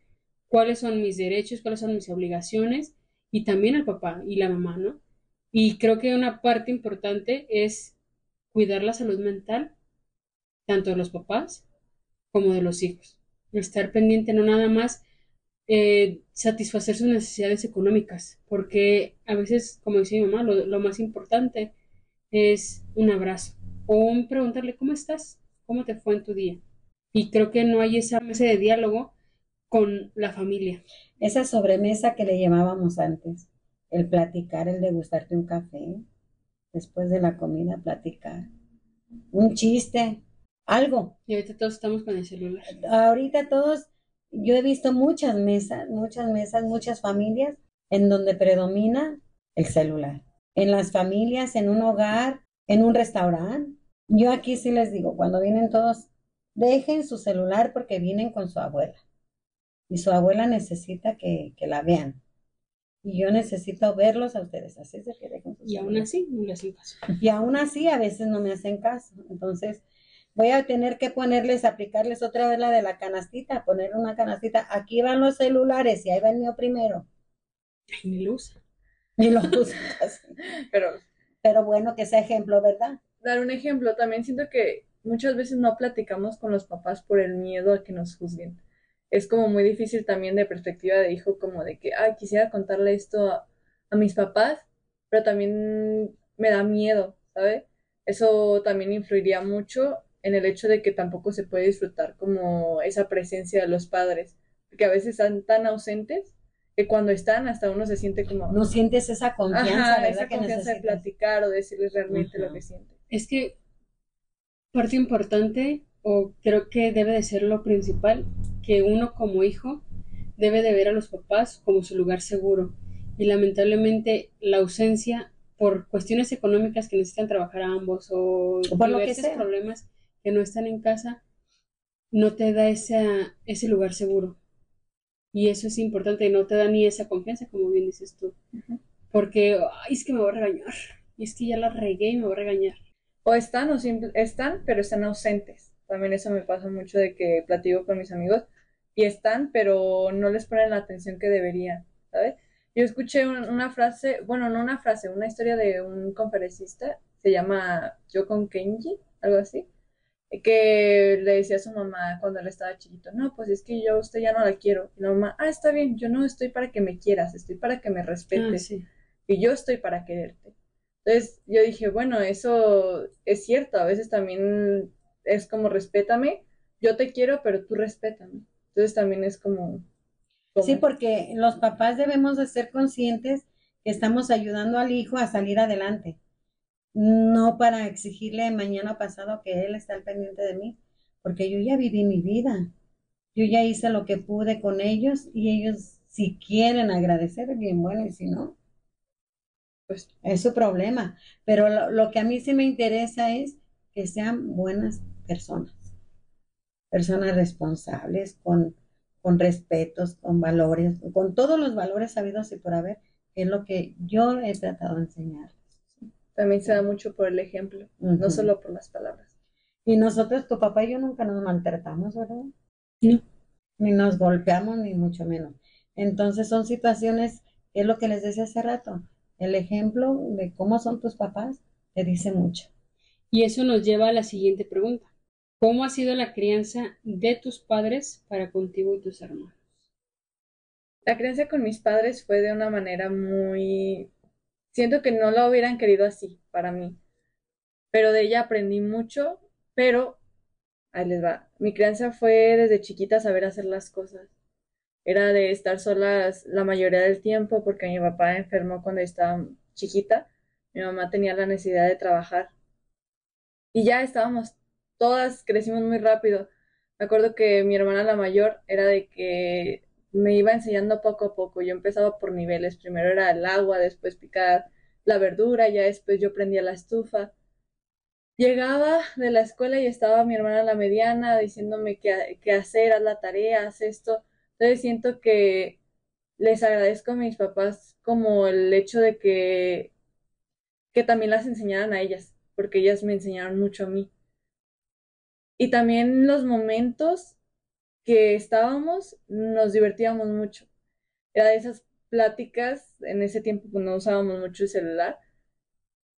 cuáles son mis derechos, cuáles son mis obligaciones y también el papá y la mamá, ¿no? Y creo que una parte importante es cuidar la salud mental, tanto de los papás como de los hijos. Estar pendiente no nada más eh, satisfacer sus necesidades económicas, porque a veces, como decía mi mamá, lo, más importante es un abrazo o un preguntarle cómo estás, cómo te fue en tu día. Y creo que no hay esa mesa de diálogo con la familia. Esa sobremesa que le llamábamos antes, el platicar, el degustarte un café, después de la comida platicar, un chiste, algo. Y ahorita todos estamos con el celular. Ahorita todos, yo he visto muchas mesas, muchas mesas, muchas familias en donde predomina el celular. En las familias, en un hogar, en un restaurante. Yo aquí sí les digo, cuando vienen todos, dejen su celular porque vienen con su abuela. Y su abuela necesita que, que la vean y yo necesito verlos a ustedes, así es de que dejen Y aún así no les hacen caso. Y aún así a veces no me hacen caso. Entonces voy a tener que ponerles, aplicarles otra vez la de la canastita, poner una canastita. Aquí van los celulares y ahí va el mío primero. ni lo usa. Ni lo usa Pero, pero bueno, que sea ejemplo, ¿verdad? Dar un ejemplo, también siento que muchas veces no platicamos con los papás por el miedo a que nos juzguen es como muy difícil también de perspectiva de hijo, como de que, ay, quisiera contarle esto a, mis papás, pero también me da miedo, ¿sabe? Eso también influiría mucho en el hecho de que tampoco se puede disfrutar como esa presencia de los padres, porque a veces están tan ausentes que cuando están hasta uno se siente como... No sientes esa confianza, ¿verdad? Esa confianza de platicar o decirles realmente lo que sientes. Es que parte importante o creo que debe de ser lo principal, que uno como hijo debe de ver a los papás como su lugar seguro. Y lamentablemente la ausencia por cuestiones económicas que necesitan trabajar ambos o, por diversos problemas que no están en casa, no te da ese, ese lugar seguro. Y eso es importante, no te da ni esa confianza, como bien dices tú. Porque, ay, es que me voy a regañar y es que ya la regué y me voy a regañar. O están o están, pero están ausentes. También eso me pasa mucho de que platico con mis amigos y están, pero no les ponen la atención que deberían, ¿sabes? Yo escuché una frase, bueno, no una frase, una historia de un conferencista, se llama Yokon Kenji, algo así, que le decía a su mamá cuando él estaba chiquito, no, pues es que yo usted ya no la quiero. Y la mamá, ah, está bien, yo no estoy para que me quieras, estoy para que me respetes. Ah, Y yo estoy para quererte. Entonces yo dije, bueno, eso es cierto, a veces también es como respétame, yo te quiero, pero tú respétame. Entonces también es como, como... Sí, porque los papás debemos de ser conscientes que estamos ayudando al hijo a salir adelante no para exigirle mañana pasado que él esté al pendiente de mí, porque yo ya viví mi vida, yo ya hice lo que pude con ellos y ellos si quieren agradecer, bien bueno, y si no, pues es su problema. Pero lo, lo que a mí sí me interesa es que sean buenas personas, personas responsables, con, con respetos, con valores, con todos los valores sabidos y por haber, que es lo que yo he tratado de enseñar. También se da mucho por el ejemplo, no solo por las palabras. Y nosotros, tu papá y yo nunca nos maltratamos, ¿verdad? No. Ni nos golpeamos, ni mucho menos. Entonces son situaciones, es lo que les decía hace rato, el ejemplo de cómo son tus papás te dice mucho. Y eso nos lleva a la siguiente pregunta. ¿Cómo ha sido la crianza de tus padres para contigo y tus hermanos? La crianza con mis padres fue de una manera muy Siento que no lo hubieran querido así para mí. Pero de ella aprendí mucho, pero ahí les va. Mi crianza fue desde chiquita saber hacer las cosas. Era de estar solas la mayoría del tiempo porque mi papá enfermó cuando estaba chiquita. Mi mamá tenía la necesidad de trabajar. Y ya estábamos, todas crecimos muy rápido. Me acuerdo que mi hermana la mayor era de que me iba enseñando poco a poco. Yo empezaba por niveles. Primero era el agua, después picar la verdura, ya después yo prendía la estufa. Llegaba de la escuela y estaba mi hermana la mediana diciéndome qué, qué hacer, haz la tarea, haz esto. Entonces siento que les agradezco a mis papás como el hecho de que, que también las enseñaran a ellas, porque ellas me enseñaron mucho a mí. Y también los momentos que estábamos, nos divertíamos mucho. Era de esas pláticas, en ese tiempo pues, no usábamos mucho el celular,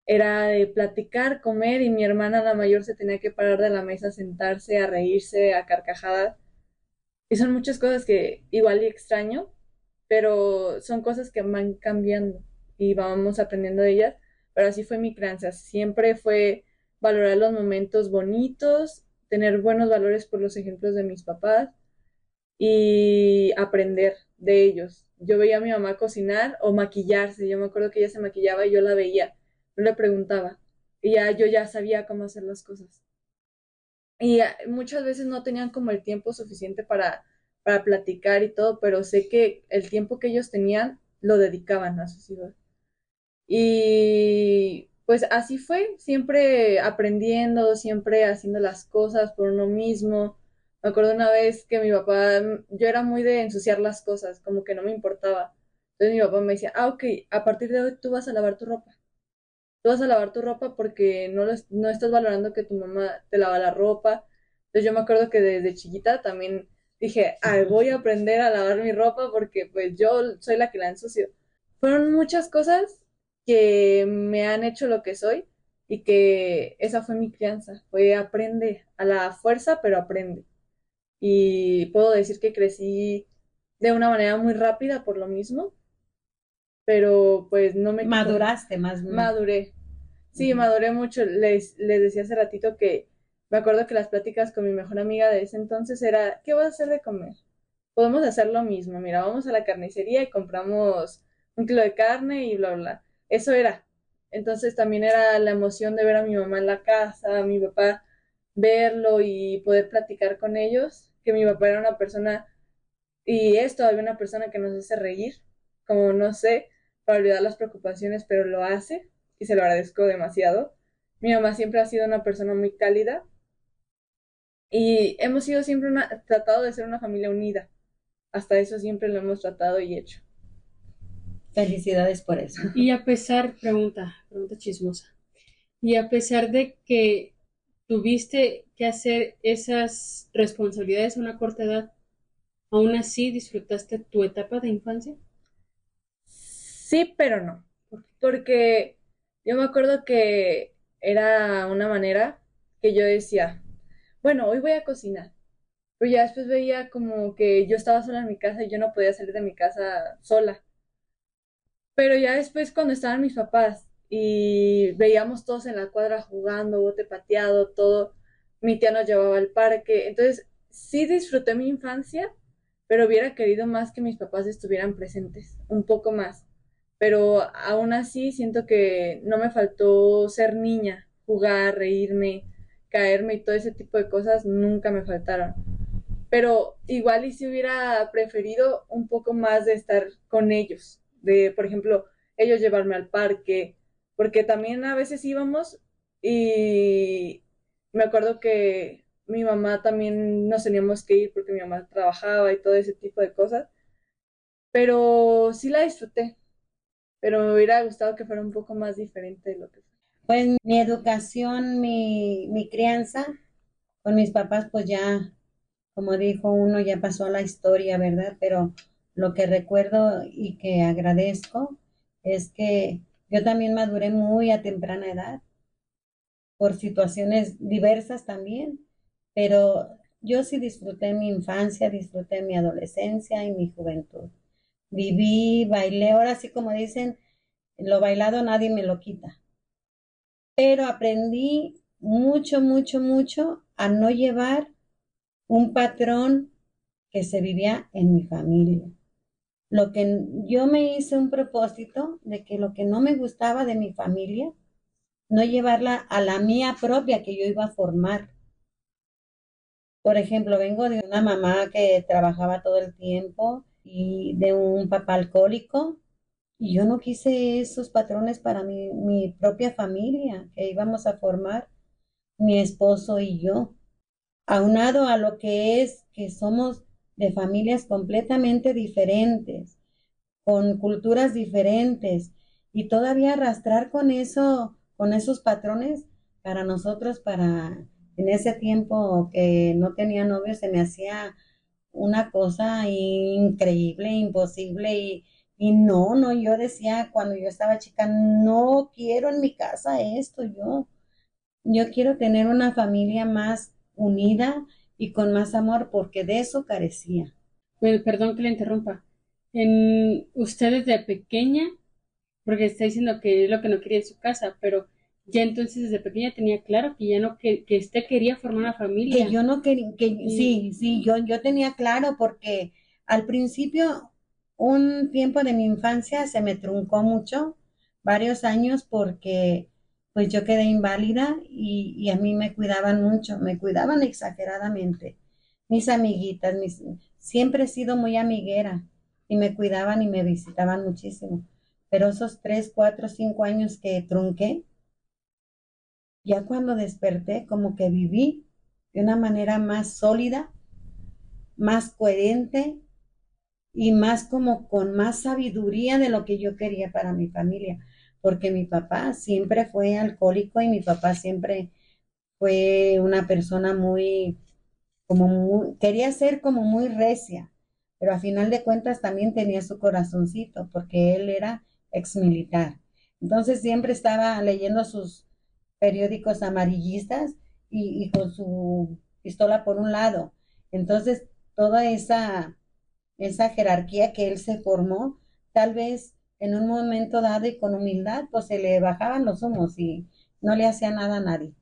era de platicar, comer y mi hermana la mayor se tenía que parar de la mesa, sentarse, a reírse, a carcajadas. Y son muchas cosas que igual y extraño, pero son cosas que van cambiando y vamos aprendiendo de ellas. Pero así fue mi crianza, siempre fue valorar los momentos bonitos tener buenos valores por los ejemplos de mis papás y aprender de ellos. Yo veía a mi mamá cocinar o maquillarse, yo me acuerdo que ella se maquillaba y yo la veía, yo le preguntaba y ya yo ya sabía cómo hacer las cosas. Y muchas veces no tenían como el tiempo suficiente para, para platicar y todo, pero sé que el tiempo que ellos tenían lo dedicaban a sus hijos. Y pues así fue, siempre aprendiendo, siempre haciendo las cosas por uno mismo. Me acuerdo una vez que mi papá, yo era muy de ensuciar las cosas, como que no me importaba. Entonces mi papá me decía, ah, ok, a partir de hoy tú vas a lavar tu ropa. Tú vas a lavar tu ropa porque no, no estás valorando que tu mamá te lava la ropa. Entonces yo me acuerdo que desde chiquita también dije, ah, voy a aprender a lavar mi ropa porque pues yo soy la que la ensucio. Fueron muchas cosas que me han hecho lo que soy y que esa fue mi crianza, fue aprende a la fuerza, pero aprende. Y puedo decir que crecí de una manera muy rápida por lo mismo, pero pues no me... Maduraste más. Maduré. Sí, maduré mucho. Les, les decía hace ratito que me acuerdo que las pláticas con mi mejor amiga de ese entonces era, ¿qué vas a hacer de comer? Podemos hacer lo mismo. Mira, vamos a la carnicería y compramos un kilo de carne y bla, bla eso era. Entonces también era la emoción de ver a mi mamá en la casa, a mi papá verlo y poder platicar con ellos, que mi papá era una persona y es todavía una persona que nos hace reír, como no sé, para olvidar las preocupaciones, pero lo hace y se lo agradezco demasiado. Mi mamá siempre ha sido una persona muy cálida y hemos sido siempre una, tratado de ser una familia unida. Hasta eso siempre lo hemos tratado y hecho. Felicidades por eso. Y a pesar, pregunta, pregunta chismosa, y a pesar de que tuviste que hacer esas responsabilidades a una corta edad, ¿aún así disfrutaste tu etapa de infancia? Sí, pero no. Porque yo me acuerdo que era una manera que yo decía, bueno, hoy voy a cocinar. Pero ya después veía como que yo estaba sola en mi casa y yo no podía salir de mi casa sola. Pero ya después cuando estaban mis papás y veíamos todos en la cuadra jugando, bote pateado, todo, mi tía nos llevaba al parque. Entonces, sí disfruté mi infancia, pero hubiera querido más que mis papás estuvieran presentes, un poco más. Pero aún así siento que no me faltó ser niña, jugar, reírme, caerme y todo ese tipo de cosas nunca me faltaron. Pero igual y si hubiera preferido un poco más de estar con ellos, de, por ejemplo, ellos llevarme al parque, porque también a veces íbamos y me acuerdo que mi mamá también nos teníamos que ir porque mi mamá trabajaba y todo ese tipo de cosas, pero sí la disfruté, pero me hubiera gustado que fuera un poco más diferente de lo que fue. Pues mi educación, mi, mi crianza con mis papás, pues ya, como dijo uno, ya pasó a la historia, ¿verdad? Pero lo que recuerdo y que agradezco es que yo también maduré muy a temprana edad por situaciones diversas también, pero yo sí disfruté mi infancia, disfruté mi adolescencia y mi juventud. Viví, bailé, ahora sí como dicen, lo bailado nadie me lo quita. Pero aprendí mucho, mucho, mucho a no llevar un patrón que se vivía en mi familia lo que yo me hice un propósito de que lo que no me gustaba de mi familia, no llevarla a la mía propia que yo iba a formar. Por ejemplo, vengo de una mamá que trabajaba todo el tiempo y de un papá alcohólico y yo no quise esos patrones para mi, mi propia familia que íbamos a formar mi esposo y yo. Aunado a lo que es que somos de familias completamente diferentes, con culturas diferentes, y todavía arrastrar con eso, con esos patrones, para nosotros, para en ese tiempo que no tenía novio, se me hacía una cosa increíble, imposible, y, y no, no, yo decía cuando yo estaba chica, no quiero en mi casa esto, yo, yo quiero tener una familia más unida y con más amor porque de eso carecía. perdón que le interrumpa. En usted desde pequeña, porque está diciendo que es lo que no quería en su casa, pero ya entonces desde pequeña tenía claro que ya no que, que usted quería formar una familia. Que yo no quería, que sí, sí, yo, yo tenía claro porque al principio un tiempo de mi infancia se me truncó mucho, varios años porque pues yo quedé inválida y, a mí me cuidaban mucho, me cuidaban exageradamente. Mis amiguitas, mis, siempre he sido muy amiguera y me cuidaban y me visitaban muchísimo. Pero esos tres, cuatro, cinco años que trunqué, ya cuando desperté, como que viví de una manera más sólida, más coherente y más como con más sabiduría de lo que yo quería para mi familia porque mi papá siempre fue alcohólico y mi papá siempre fue una persona muy, como muy, quería ser como muy recia, pero a final de cuentas también tenía su corazoncito, porque él era ex militar. Entonces siempre estaba leyendo sus periódicos amarillistas y, y con su pistola por un lado. Entonces, toda esa, esa jerarquía que él se formó, tal vez en un momento dado y con humildad, pues se le bajaban los humos y no le hacía nada a nadie.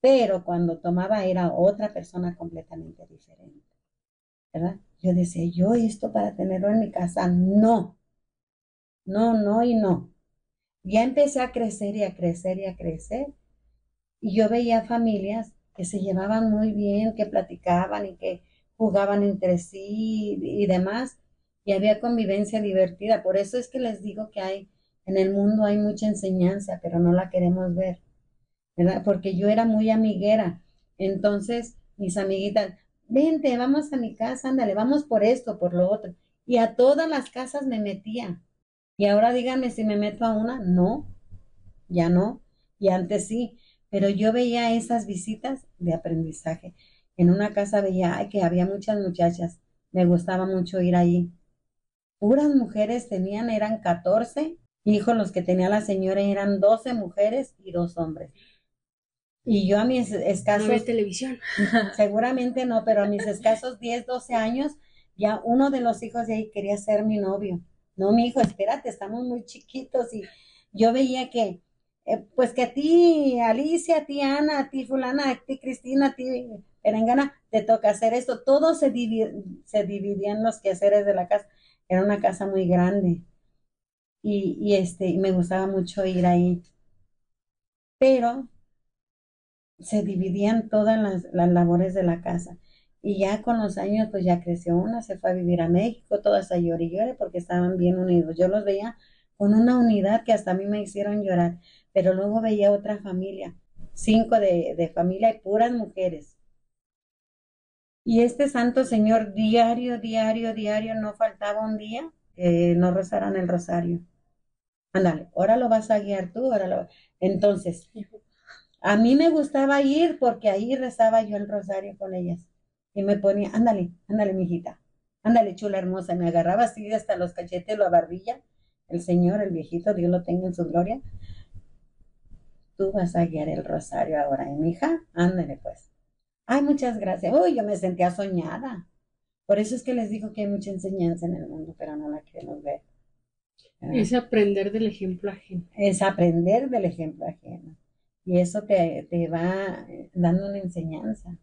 Pero cuando tomaba era otra persona completamente diferente. ¿Verdad? Yo decía, yo esto para tenerlo en mi casa, no. No, no y no. Ya empecé a crecer y a crecer y a crecer. Y yo veía familias que se llevaban muy bien, que platicaban y que jugaban entre sí y demás y había convivencia divertida. Por eso es que les digo que hay, en el mundo hay mucha enseñanza, pero no la queremos ver. Porque yo era muy amiguera. Entonces, mis amiguitas, vente, vamos a mi casa, ándale, vamos por esto, por lo otro. Y a todas las casas me metía. Y ahora díganme si me meto a una, no, ya no, y antes sí, pero yo veía esas visitas de aprendizaje. En una casa veía que había muchas muchachas, me gustaba mucho ir allí. Puras mujeres tenían, eran 14 hijos los que tenía la señora, eran 12 mujeres y dos hombres. Y yo a mis escasos... No televisión. seguramente no, pero a mis escasos 10, 12 años, ya uno de los hijos de ahí quería ser mi novio. No, mi hijo, espérate, estamos muy chiquitos y yo veía que, eh, pues que a ti, Alicia, a ti, Ana, a ti, fulana, a ti, Cristina, a ti, Perengana, te toca hacer esto. Todo se, se dividía en los quehaceres de la casa. Era una casa muy grande y, y este, me gustaba mucho ir ahí. Pero se dividían todas las, las labores de la casa. Y ya con los años, pues ya creció una, se fue a vivir a México, todas a llorar y llore porque estaban bien unidos. Yo los veía con una unidad que hasta a mí me hicieron llorar, pero luego veía otra familia, cinco de, de familia y puras mujeres. Y este santo señor diario, diario, diario, no faltaba un día que no rezaran el rosario. Ándale, ahora lo vas a guiar tú, ahora lo... Entonces, a mí me gustaba ir porque ahí rezaba yo el rosario con ellas y me ponía, ándale, ándale, mijita, ándale, chula hermosa, me agarraba así hasta los cachetes, la barbilla, el Señor, el viejito, Dios lo tenga en su gloria. Tú vas a guiar el rosario ahora, ¿eh, mi hija? Ándale, pues. Ay, muchas gracias. Uy, yo me sentía soñada. Por eso es que les digo que hay mucha enseñanza en el mundo, pero no la queremos ver. Es aprender del ejemplo ajeno. Es aprender del ejemplo ajeno. Y eso te, te va dando una enseñanza.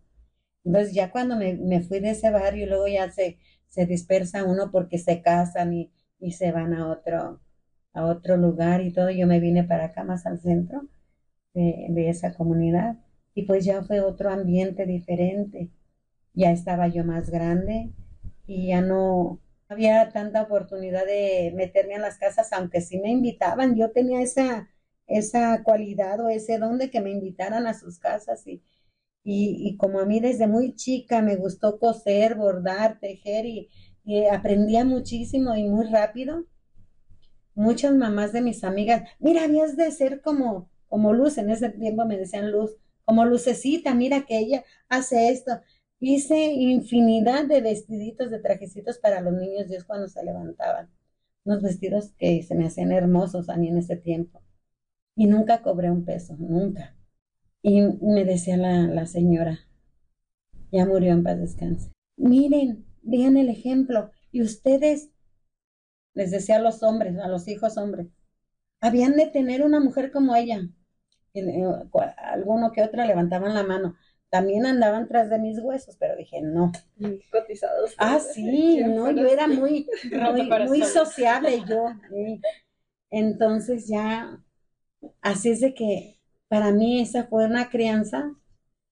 Entonces ya cuando me, me, fui de ese barrio, luego ya se, se dispersa uno porque se casan y, y, se van a otro, a otro lugar y todo. Yo me vine para acá más al centro de, de esa comunidad y pues ya fue otro ambiente diferente. Ya estaba yo más grande y ya no había tanta oportunidad de meterme en las casas, aunque sí me invitaban. Yo tenía esa, esa cualidad o ese don de que me invitaran a sus casas y, y, como a mí desde muy chica me gustó coser, bordar, tejer y, aprendía muchísimo y muy rápido, muchas mamás de mis amigas, mira, habías de ser como, como luz, en ese tiempo me decían luz, como lucecita, mira que ella hace esto. Hice infinidad de vestiditos, de trajecitos para los niños Dios cuando se levantaban. Unos vestidos que se me hacían hermosos a mí en ese tiempo. Y nunca cobré un peso, nunca. Y me decía la, señora, ya murió en paz descanse. Miren, vean el ejemplo. Y ustedes, les decía a los hombres, a los hijos hombres, habían de tener una mujer como ella. Alguno que otra levantaban la mano. También andaban tras de mis huesos, pero dije, no. Cotizados. Ah, sí, no, yo era muy, muy, muy sociable yo. Entonces ya, así es de que para mí esa fue una crianza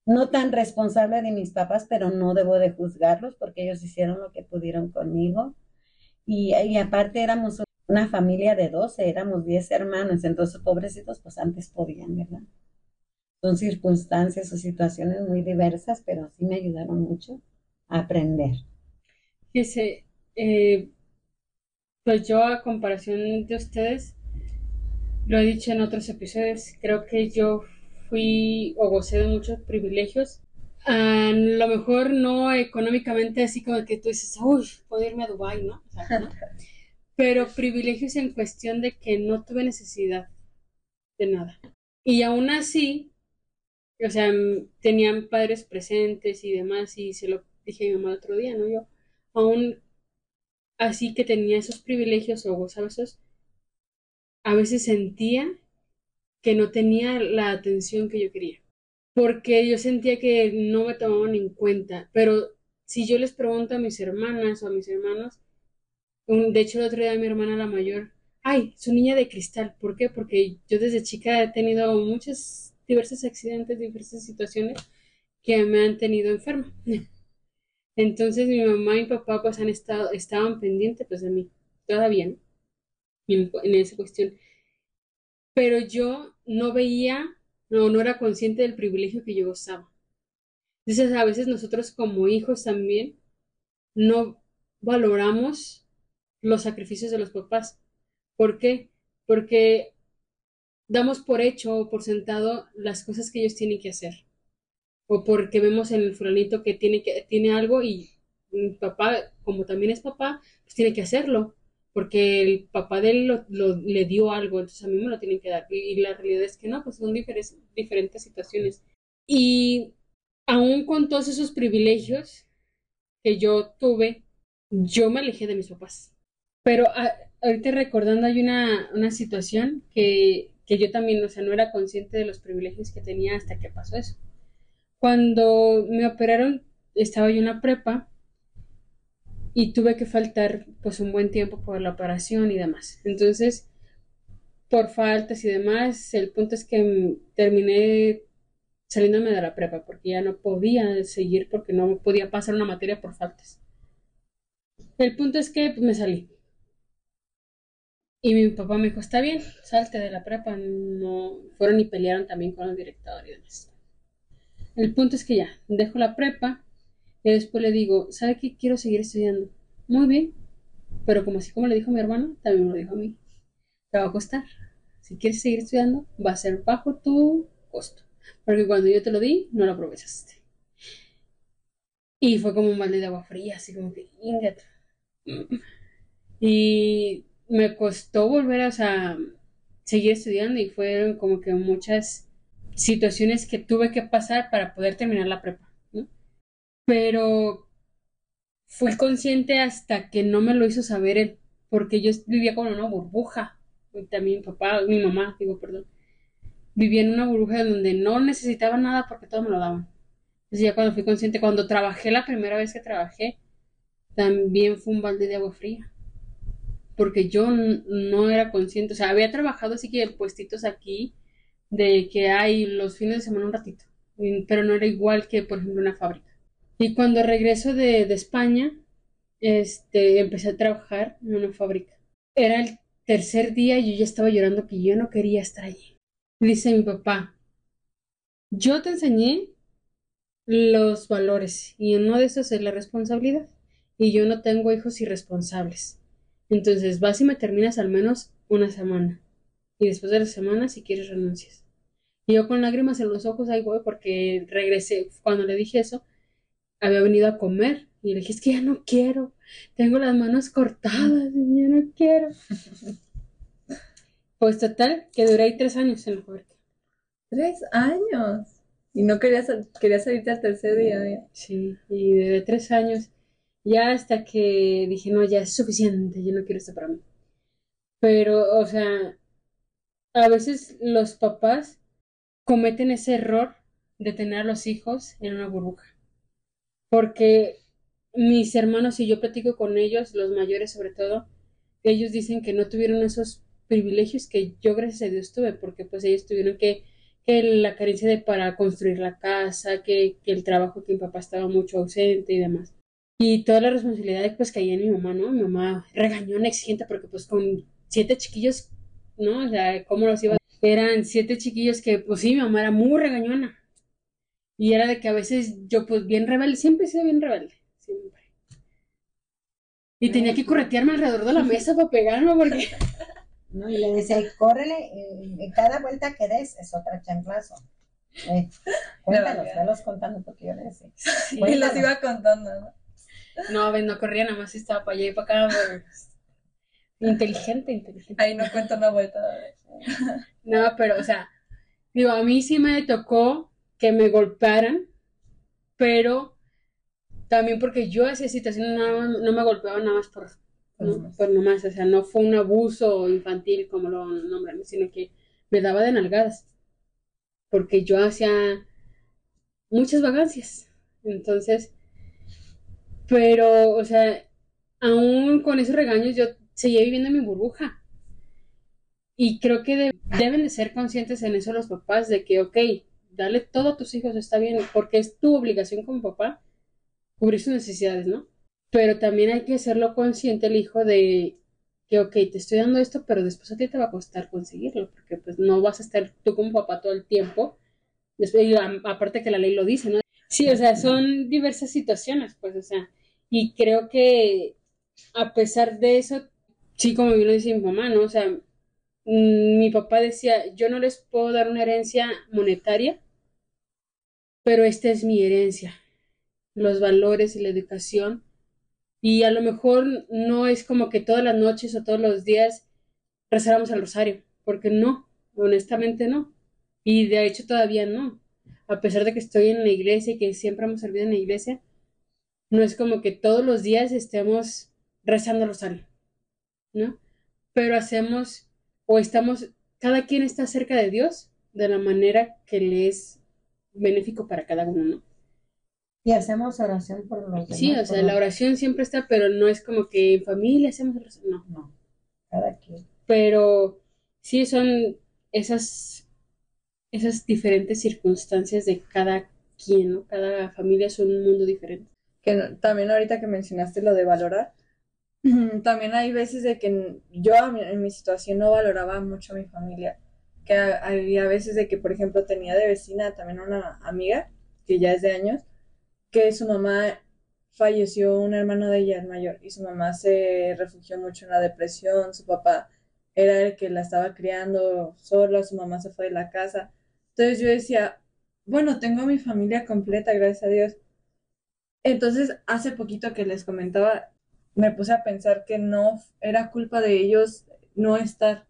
no tan responsable de mis papás, pero no debo de juzgarlos porque ellos hicieron lo que pudieron conmigo. Y, aparte éramos una familia de 12, éramos 10 hermanos, entonces pobrecitos pues antes podían, ¿verdad? Son circunstancias o situaciones muy diversas, pero sí me ayudaron mucho a aprender. Fíjese, eh, pues yo a comparación de ustedes, lo he dicho en otros episodios, creo que yo fui o gocé de muchos privilegios. A lo mejor no económicamente, así como que tú dices, uy, puedo irme a Dubái, ¿no? Pero privilegios en cuestión de que no tuve necesidad de nada. Y aún así, o sea, tenían padres presentes y demás, y se lo dije a mi mamá el otro día, ¿no? Yo, aún así que tenía esos privilegios o gozaba esos, a veces sentía que no tenía la atención que yo quería, porque yo sentía que no me tomaban en cuenta, pero si yo les pregunto a mis hermanas o a mis hermanos, de hecho el otro día mi hermana la mayor, ay, su niña de cristal, ¿por qué? Porque yo desde chica he tenido muchos diversos accidentes, diversas situaciones que me han tenido enferma. Entonces mi mamá y papá pues han estado, estaban pendientes pues de mí, todavía, ¿no? en, esa cuestión. Pero yo no veía, no, no era consciente del privilegio que yo gozaba. Entonces, a veces nosotros como hijos también no valoramos los sacrificios de los papás, ¿Por qué? Porque damos por hecho o por sentado las cosas que ellos tienen que hacer. O porque vemos en el fulanito que tiene, que, tiene algo y papá, como también es papá, pues tiene que hacerlo. Porque el papá de él lo, le dio algo, entonces a mí me lo tienen que dar. Y, la realidad es que no, pues son diferentes, diferentes situaciones. Y aún con todos esos privilegios que yo tuve, yo me alejé de mis papás. Pero ahorita recordando hay una, una situación que, que yo también, o sea, no era consciente de los privilegios que tenía hasta que pasó eso. Cuando me operaron, estaba yo en la prepa y tuve que faltar pues un buen tiempo por la operación y demás. Entonces, por faltas y demás, el punto es que terminé saliéndome de la prepa porque ya no podía seguir porque no podía pasar una materia por faltas. El punto es que pues, me salí. Y mi papá me dijo, está bien, salte de la prepa. No fueron y pelearon también con el director y demás. El punto es que ya, dejo la prepa y después le digo, ¿sabe qué? Quiero seguir estudiando. Muy bien, pero como así como le dijo mi hermano, también me lo dijo a mí. Te va a costar. Si quieres seguir estudiando, va a ser bajo tu costo. Porque cuando yo te lo di, no lo aprovechaste. Y fue como un balde de agua fría, así como que, Y me costó volver a seguir estudiando y fueron como que muchas situaciones que tuve que pasar para poder terminar la prepa, Pero fui consciente hasta que no me lo hizo saber él, porque yo vivía con una burbuja, también mi papá, mi mamá, digo, perdón, vivía en una burbuja donde no necesitaba nada porque todo me lo daban. Entonces ya cuando fui consciente, cuando trabajé la primera vez que trabajé, también fue un balde de agua fría. Porque yo no era consciente, o sea, había trabajado así que puestitos aquí, de que hay los fines de semana un ratito, pero no era igual que, por ejemplo, una fábrica. Y cuando regreso de, de España, este, empecé a trabajar en una fábrica. Era el tercer día y yo ya estaba llorando que yo no quería estar allí. Dice mi papá, yo te enseñé los valores y uno de esos es la responsabilidad. Y yo no tengo hijos irresponsables. Entonces vas y me terminas al menos una semana. Y después de la semana, si quieres, renuncias. Y yo con lágrimas en los ojos ahí voy porque regresé. Cuando le dije eso, había venido a comer. Y le dije, es que ya no quiero. Tengo las manos cortadas y ya no quiero. pues total, que duré ahí tres años en la fábrica. ¿Tres años? Y no querías, querías salirte al tercer día. Sí, y de tres años. Ya hasta que dije, no, ya es suficiente, yo no quiero esto para mí. Pero, o sea, a veces los papás cometen ese error de tener a los hijos en una burbuja. Porque mis hermanos y yo platico con ellos, los mayores sobre todo, ellos dicen que no tuvieron esos privilegios que yo gracias a Dios tuve, porque pues ellos tuvieron que, que la carencia de para construir la casa, que, que el trabajo que mi papá estaba mucho ausente y demás. Y toda la responsabilidad pues caía en mi mamá, ¿no? Mi mamá regañona, exigente, porque pues con siete chiquillos, ¿no? O sea, ¿cómo los iba? Eran siete chiquillos que, pues sí, mi mamá era muy regañona. Y era de que a veces yo, pues bien rebelde, siempre he sido bien rebelde, siempre. Y tenía que corretearme alrededor de la mesa para pegarme porque... ¿no? Y le decía, córrele, en cada vuelta que des es otra chanclazo. Eh, cuéntalos, velos contando porque yo le decía. y los iba contando, ¿no? No, ven, no corría, nada más estaba para allá y para acá. Inteligente, inteligente. Ahí no cuento una vuelta. no, pero, o sea, digo, a mí sí me tocó que me golpearan, pero también porque yo esa situación no, no me golpeaba nada más por, no, por nomás, o sea, no fue un abuso infantil como lo nombran, sino que me daba de nalgadas, porque yo hacía muchas vagancias. Entonces, pero, o sea, aún con esos regaños yo seguía viviendo en mi burbuja. Y creo que deben de ser conscientes en eso los papás de que, ok, dale todo a tus hijos, está bien, porque es tu obligación como papá cubrir sus necesidades, ¿no? Pero también hay que hacerlo consciente el hijo de que, ok, te estoy dando esto, pero después a ti te va a costar conseguirlo, porque pues no vas a estar tú como papá todo el tiempo. Después, aparte que la ley lo dice, ¿no? Sí, o sea, son diversas situaciones, pues, o sea, y creo que a pesar de eso, sí, como bien lo dice mi mamá, ¿no? O sea, mm, mi papá decía, yo no les puedo dar una herencia monetaria, pero esta es mi herencia, los valores y la educación. Y a lo mejor no es como que todas las noches o todos los días rezáramos al rosario, porque no, honestamente no. Y de hecho todavía no. A pesar de que estoy en la iglesia y que siempre hemos servido en la iglesia, no es como que todos los días estemos rezando rosario, ¿no? Pero hacemos o estamos, cada quien está cerca de Dios de la manera que le es benéfico para cada uno, ¿no? Y hacemos oración por los demás. Sí, o sea, la oración siempre está, pero no es como que en familia hacemos oración, no. No, cada quien. Pero sí son esas, esas diferentes circunstancias de cada quien, ¿no? Cada familia es un mundo diferente. que también ahorita que mencionaste lo de valorar, también hay veces de que yo en mi situación no valoraba mucho a mi familia, que ha- había veces de que, por ejemplo, tenía de vecina también una amiga, que ya es de años, que su mamá falleció, un hermano de ella, el mayor, y su mamá se refugió mucho en la depresión, su papá era el que la estaba criando sola, su mamá se fue de la casa. Entonces yo decía, bueno, tengo mi familia completa, gracias a Dios. Entonces, hace poquito que les comentaba, me puse a pensar que no era culpa de ellos no estar,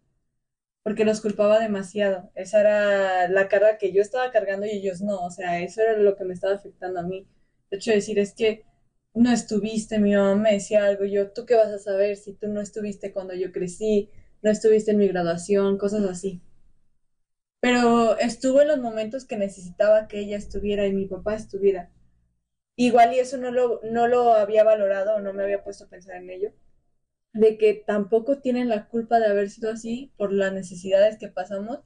porque los culpaba demasiado. Esa era la carga que yo estaba cargando y ellos no, o sea, eso era lo que me estaba afectando a mí. De hecho, decir es que no estuviste, mi mamá me decía algo, yo, ¿tú qué vas a saber si tú no estuviste cuando yo crecí, no estuviste en mi graduación, cosas así? Pero estuvo en los momentos que necesitaba que ella estuviera y mi papá estuviera. Igual y eso no lo, no lo había valorado no me había puesto a pensar en ello, de que tampoco tienen la culpa de haber sido así por las necesidades que pasamos,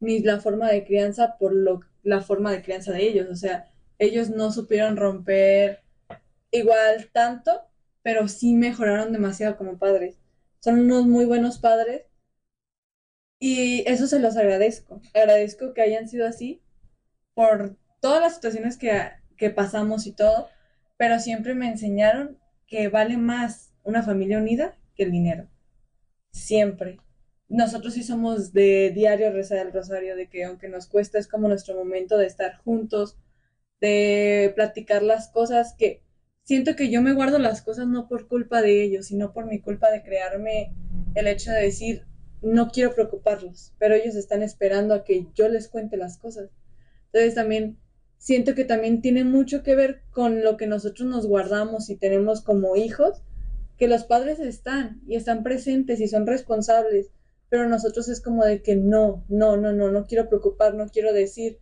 ni la forma de crianza por lo, la forma de crianza de ellos. O sea, ellos no supieron romper igual tanto, pero sí mejoraron demasiado como padres. Son unos muy buenos padres y eso se los agradezco. Agradezco que hayan sido así por todas las situaciones que, que pasamos y todo, pero siempre me enseñaron que vale más una familia unida que el dinero. Siempre. Nosotros sí somos de diario rezar el rosario, de que aunque nos cuesta es como nuestro momento de estar juntos, de platicar las cosas que siento que yo me guardo las cosas no por culpa de ellos, sino por mi culpa de crearme el hecho de decir, no quiero preocuparlos, pero ellos están esperando a que yo les cuente las cosas. Entonces también siento que también tiene mucho que ver con lo que nosotros nos guardamos y tenemos como hijos, que los padres están y están presentes y son responsables, pero nosotros es como de que no, no, no, no, no quiero preocupar, no quiero decir.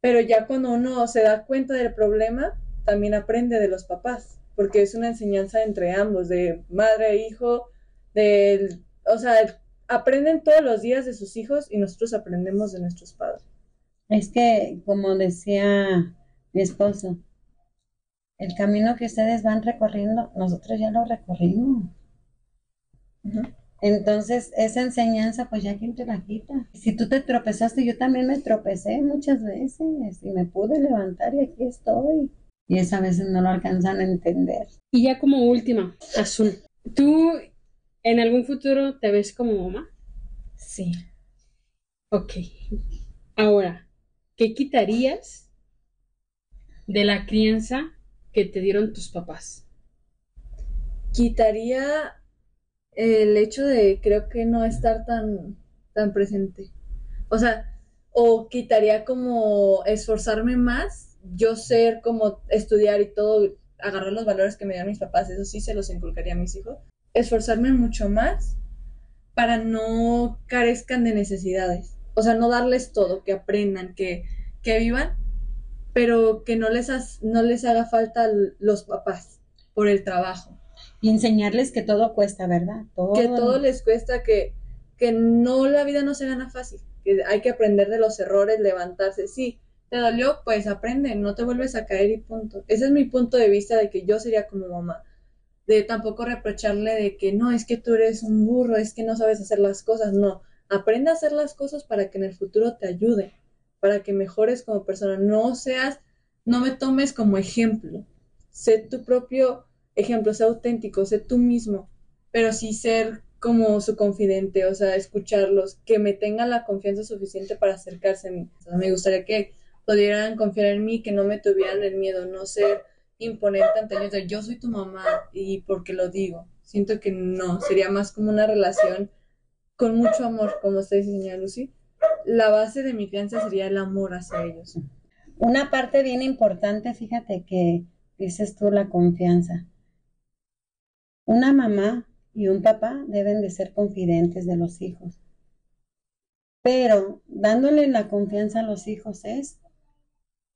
Pero ya cuando uno se da cuenta del problema, también aprende de los papás, porque es una enseñanza entre ambos, de madre e hijo, del, o sea, aprenden todos los días de sus hijos y nosotros aprendemos de nuestros padres. Es que, como decía mi esposo, el camino que ustedes van recorriendo, nosotros ya lo recorrimos. Entonces, esa enseñanza, pues ya quien te la quita. Si tú te tropezaste, yo también me tropecé muchas veces y me pude levantar y aquí estoy. Y esa veces no lo alcanzan a entender. Y ya como última, Azul, ¿tú en algún futuro te ves como mamá? Sí. Ok. Ahora, ¿qué quitarías de la crianza que te dieron tus papás? Quitaría el hecho de creo que no estar tan, tan presente. O sea, o quitaría como esforzarme más, yo ser como estudiar y todo, agarrar los valores que me dieron mis papás, eso sí se los inculcaría a mis hijos. Esforzarme mucho más para no carezcan de necesidades. O sea, no darles todo, que aprendan, que, que vivan, pero que no les, has- no les haga falta los papás por el trabajo. Y enseñarles que todo cuesta, ¿verdad? Todo. que todo les cuesta, que, que no, la vida no se gana fácil, que hay que aprender de los errores, levantarse. Sí, te dolió, pues aprende, no te vuelves a caer y punto. Ese es mi punto de vista de que yo sería como mamá. De tampoco reprocharle de que no, es que tú eres un burro, es que no sabes hacer las cosas. No, aprende a hacer las cosas para que en el futuro te ayude, para que mejores como persona. No seas, no me tomes como ejemplo. Sé tu propio ejemplo, sé auténtico, sé tú mismo pero sí ser como su confidente, o sea, escucharlos, que me tengan la confianza suficiente para acercarse a mí. me gustaría que pudieran confiar en mí, que no me tuvieran el miedo, no ser imponente ante ellos de yo soy tu mamá y porque lo digo. Siento que no, sería más como una relación con mucho amor, como usted dice, señora Lucy. La base de mi crianza sería el amor hacia ellos. Una parte bien importante, fíjate que dices tú la confianza. Una mamá y un papá deben de ser confidentes de los hijos. Pero dándole la confianza a los hijos es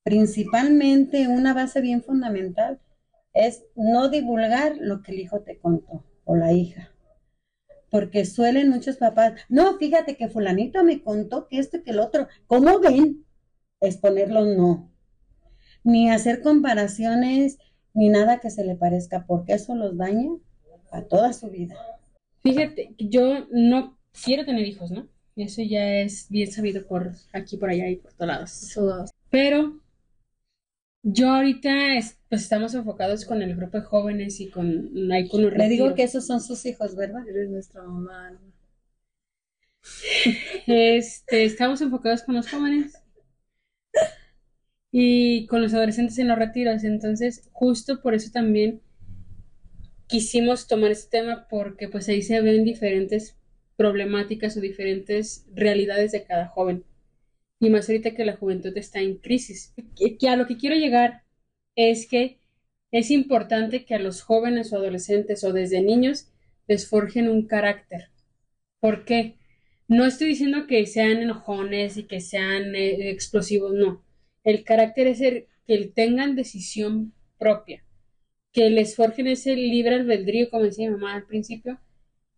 principalmente una base bien fundamental, es no divulgar lo que el hijo te contó o la hija. Porque suelen muchos papás, no, fíjate que fulanito me contó que esto y que el otro. ¿Cómo ven? Exponerlo no. Ni hacer comparaciones, ni nada que se le parezca, porque eso los daña a toda su vida. Fíjate, yo no quiero tener hijos, ¿no? Eso ya es bien sabido por aquí, por allá y por todos lados. Pero yo ahorita pues estamos enfocados con el grupo de jóvenes y con Le digo que esos son sus hijos, ¿verdad? Eres nuestra mamá. Este, estamos enfocados con los jóvenes y con los adolescentes en los retiros. Entonces, justo por eso también quisimos tomar este tema porque pues ahí se ven diferentes problemáticas o diferentes realidades de cada joven. Y más ahorita que la juventud está en crisis. Que, a lo que quiero llegar es que es importante que a los jóvenes o adolescentes o desde niños les forjen un carácter. ¿Por qué? No estoy diciendo que sean enojones y que sean eh, explosivos, no. El carácter es el, que tengan decisión propia que les forjen ese libre albedrío, como decía mi mamá al principio,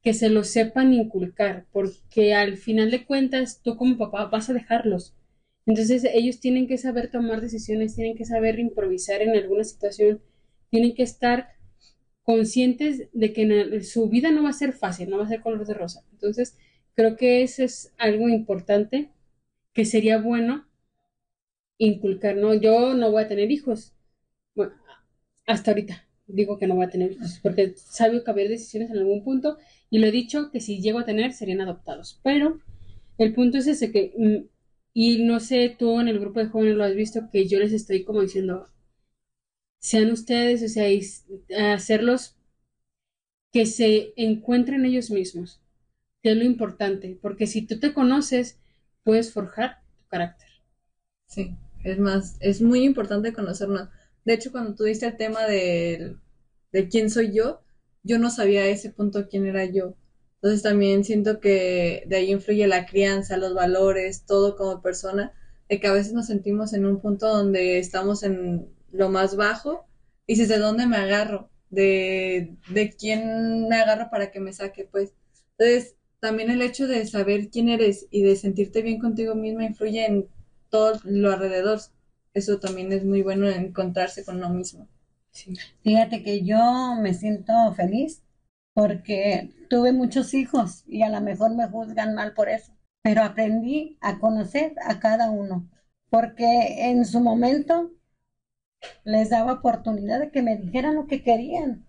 que se lo sepan inculcar, porque al final de cuentas tú como papá vas a dejarlos. Entonces ellos tienen que saber tomar decisiones, tienen que saber improvisar en alguna situación, tienen que estar conscientes de que su vida no va a ser fácil, no va a ser color de rosa. Entonces creo que eso es algo importante que sería bueno inculcar, ¿no? Yo no voy a tener hijos, hasta ahorita, digo que no voy a tener hijos, porque sabio que haber decisiones en algún punto, y lo he dicho que si llego a tener serían adoptados. Pero el punto es ese que, mm, y no sé, tú en el grupo de jóvenes lo has visto, que yo les estoy como diciendo, sean ustedes, o sea, hacerlos que se encuentren ellos mismos, que es lo importante, porque si tú te conoces, puedes forjar tu carácter. Sí, es más, es muy importante conocernos de hecho, cuando tú diste el tema de, de quién soy yo, yo no sabía a ese punto quién era yo. Entonces también siento que de ahí influye la crianza, los valores, todo como persona, de que a veces nos sentimos en un punto donde estamos en lo más bajo y dices, ¿de dónde me agarro? ¿De, de quién me agarro para que me saque? Pues entonces también el hecho de saber quién eres y de sentirte bien contigo misma influye en todo lo alrededor eso también es muy bueno encontrarse con uno mismo. Fíjate que yo me siento feliz porque tuve muchos hijos y a lo mejor me juzgan mal por eso, pero aprendí a conocer a cada uno, porque en su momento les daba oportunidad de que me dijeran lo que querían.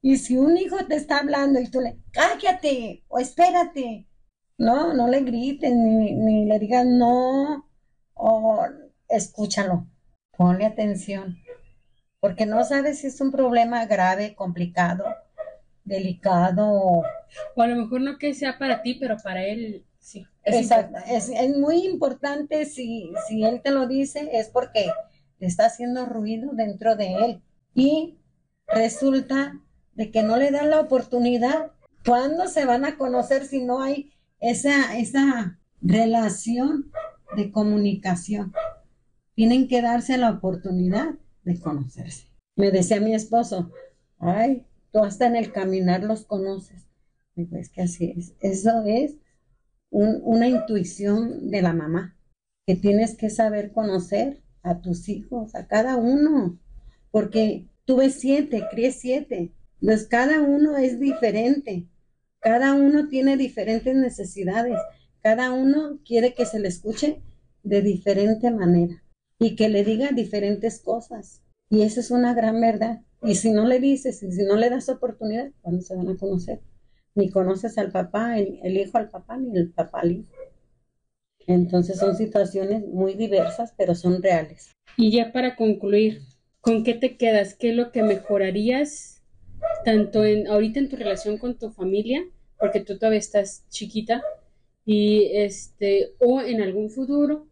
Y si un hijo te está hablando y tú le, cállate o espérate, no, no le grites ni, ni le digas no o escúchalo, ponle atención, porque no sabes si es un problema grave, complicado, delicado. O a lo mejor no que sea para ti, pero para él sí. Es Exacto, es, muy importante si, si él te lo dice, es porque te está haciendo ruido dentro de él. Y resulta de que no le dan la oportunidad. ¿Cuándo se van a conocer si no hay esa, esa relación de comunicación? tienen que darse la oportunidad de conocerse. Me decía mi esposo, ay, tú hasta en el caminar los conoces. Digo, es que así es. Eso es una intuición de la mamá, que tienes que saber conocer a tus hijos, a cada uno, porque tuve siete, crié siete. Entonces, cada uno es diferente. Cada uno tiene diferentes necesidades. Cada uno quiere que se le escuche de diferente manera y que le diga diferentes cosas. Y eso es una gran verdad. Y si no le dices, y si no le das oportunidad, ¿cuándo se van a conocer? Ni conoces al papá, el hijo al papá, ni el papá al hijo. Entonces son situaciones muy diversas, pero son reales. Y ya para concluir, ¿con qué te quedas? ¿Qué es lo que mejorarías tanto en ahorita en tu relación con tu familia, porque tú todavía estás chiquita y este o en algún futuro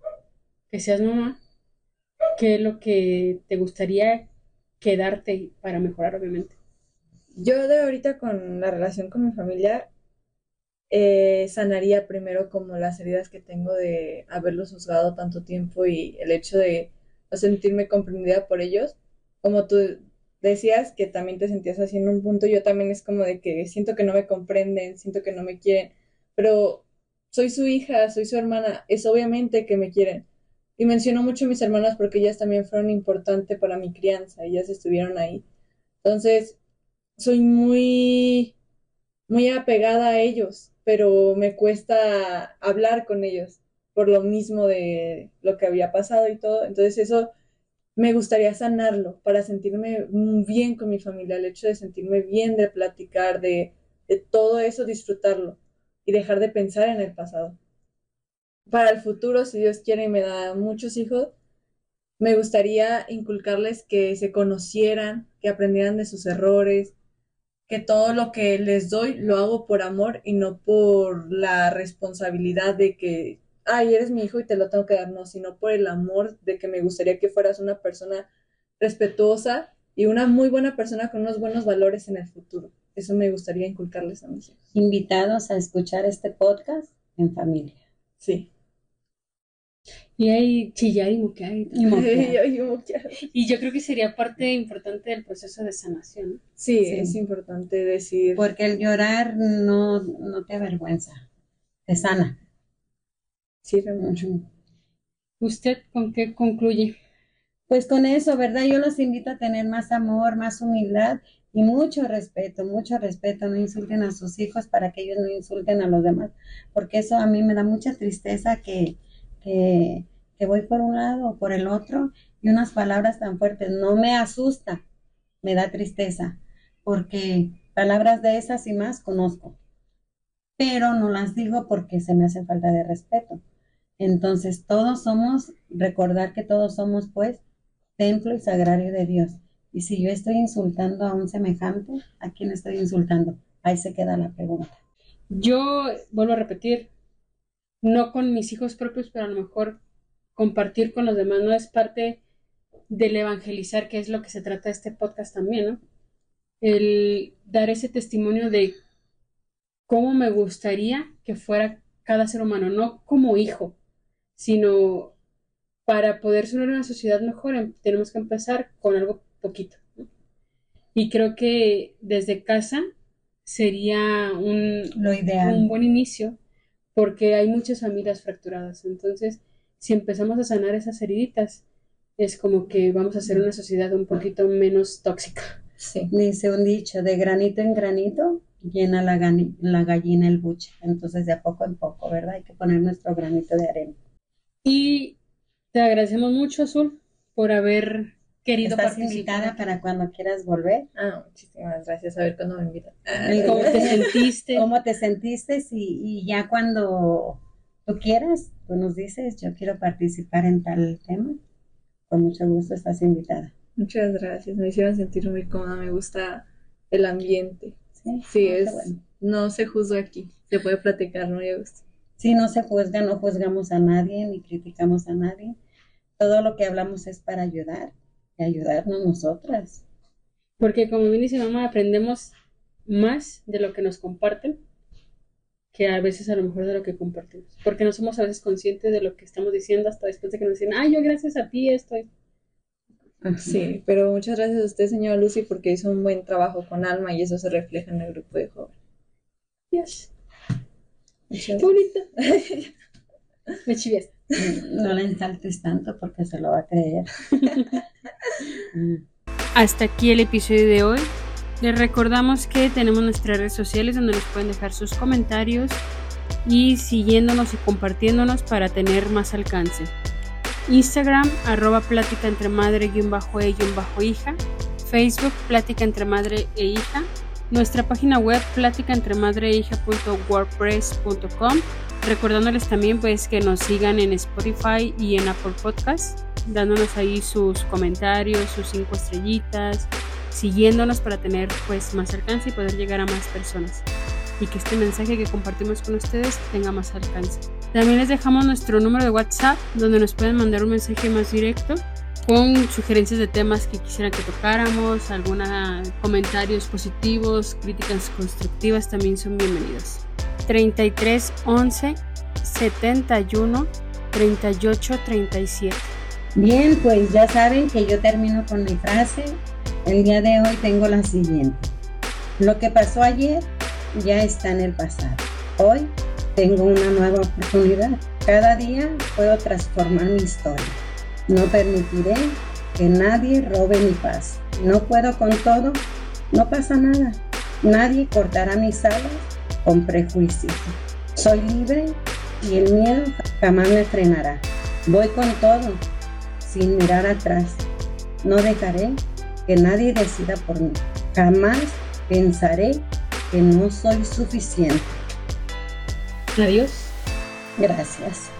que seas mamá, qué es lo que te gustaría quedarte para mejorar obviamente? Yo de ahorita con la relación con mi familia eh, sanaría primero como las heridas que tengo de haberlos juzgado tanto tiempo y el hecho de no sentirme comprendida por ellos. Como tú decías que también te sentías así en un punto, yo también es como de que siento que no me comprenden, siento que no me quieren, pero soy su hija, soy su hermana, es obviamente que me quieren. Y menciono mucho a mis hermanas porque ellas también fueron importantes para mi crianza, ellas estuvieron ahí. Entonces, soy muy, muy apegada a ellos pero me cuesta hablar con ellos por lo mismo de lo que había pasado y todo. Entonces eso me gustaría sanarlo para sentirme bien con mi familia, el hecho de sentirme bien, de platicar, de, de todo eso, disfrutarlo y dejar de pensar en el pasado. Para el futuro, si Dios quiere y me da muchos hijos, me gustaría inculcarles que se conocieran, que aprendieran de sus errores, que todo lo que les doy lo hago por amor y no por la responsabilidad de que, ay, eres mi hijo y te lo tengo que dar, no, sino por el amor de que me gustaría que fueras una persona respetuosa y una muy buena persona con unos buenos valores en el futuro. Eso me gustaría inculcarles a mis hijos. Invitados a escuchar este podcast en familia. Sí. Y hay chillar y moquear. Y, todo. Y moquear. Ay, moquear. Y yo creo que sería parte importante del proceso de sanación. ¿no? Sí, Sí. es importante decir. Porque el llorar no, no te avergüenza, te sana. Sirve mucho. ¿Usted con qué concluye? Pues con eso, ¿verdad? Yo los invito a tener más amor, más humildad y mucho respeto, mucho respeto. No insulten a sus hijos para que ellos no insulten a los demás, porque eso a mí me da mucha tristeza que, que, voy por un lado o por el otro y unas palabras tan fuertes. No me asusta, me da tristeza, porque palabras de esas y más conozco, pero no las digo porque se me hace falta de respeto. Entonces, todos somos, recordar que todos somos, pues, templo y sagrario de Dios. Y si yo estoy insultando a un semejante, ¿a quién estoy insultando? Ahí se queda la pregunta. Yo vuelvo a repetir, no con mis hijos propios, pero a lo mejor compartir con los demás no es parte del evangelizar, que es lo que se trata de este podcast también, ¿no? El dar ese testimonio de cómo me gustaría que fuera cada ser humano, no como hijo, sino para poder ser una sociedad mejor em- tenemos que empezar con algo poquito. ¿no? Y creo que desde casa sería un, Lo ideal. un buen inicio porque hay muchas familias fracturadas. Entonces, si empezamos a sanar esas heriditas, es como que vamos a hacer una sociedad un poquito menos tóxica. Sí. Dice un dicho, de granito en granito llena la, la gallina el buche. Entonces, de a poco en poco, ¿verdad? Hay que poner nuestro granito de arena. Y te agradecemos mucho, Azul, por haber querido Estás participar. invitada para cuando quieras volver. Ah, muchísimas gracias. A ver cuándo me invitan. ¿Cómo te sentiste? ¿Cómo te sentiste? Y, y ya cuando tú quieras, tú nos dices, yo quiero participar en tal tema. Con mucho gusto estás invitada. Muchas gracias. Me hicieron sentir muy cómoda. Me gusta el ambiente. Sí, Sí, es. bueno. No se juzga aquí. Se puede platicar, ¿no? Yo gusto. Sí, no se juzga, no juzgamos a nadie ni criticamos a nadie. Todo lo que hablamos es para ayudar y ayudarnos nosotras. Porque como bien dice mamá, aprendemos más de lo que nos comparten que a veces a lo mejor de lo que compartimos. Porque no somos a veces conscientes de lo que estamos diciendo hasta después de que nos dicen, ay, yo gracias a ti estoy. Sí, pero muchas gracias a usted, señora Lucy, porque hizo un buen trabajo con Alma y eso se refleja en el grupo de jóvenes. Yes. Qué bonito. Me chiviaste. No la ensaltes tanto porque se lo va a creer. Hasta aquí el episodio de hoy. Les recordamos que tenemos nuestras redes sociales donde nos pueden dejar sus comentarios y siguiéndonos y compartiéndonos para tener más alcance. Instagram, arroba plática entre madre guion bajo e guion bajo hija. Facebook Plática entre Madre e Hija, nuestra página web pláticaentremadrehija.wordpress.com, recordándoles también pues que nos sigan en Spotify y en Apple Podcasts, dándonos ahí sus comentarios, sus cinco estrellitas, siguiéndonos para tener pues más alcance y poder llegar a más personas. Y que este mensaje que compartimos con ustedes tenga más alcance. También les dejamos nuestro número de WhatsApp donde nos pueden mandar un mensaje más directo con sugerencias de temas que quisieran que tocáramos, algunos comentarios positivos, críticas constructivas también son bienvenidos. 33 11 71 38 37. Bien, pues ya saben que yo termino con mi frase. El día de hoy tengo la siguiente. Lo que pasó ayer ya está en el pasado. Hoy tengo una nueva oportunidad. Cada día puedo transformar mi historia. No permitiré que nadie robe mi paz. No puedo con todo, no pasa nada. Nadie cortará mis alas con prejuicios. Soy libre y el miedo jamás me frenará. Voy con todo, sin mirar atrás. No dejaré que nadie decida por mí. Jamás pensaré que no soy suficiente. Adiós. Gracias.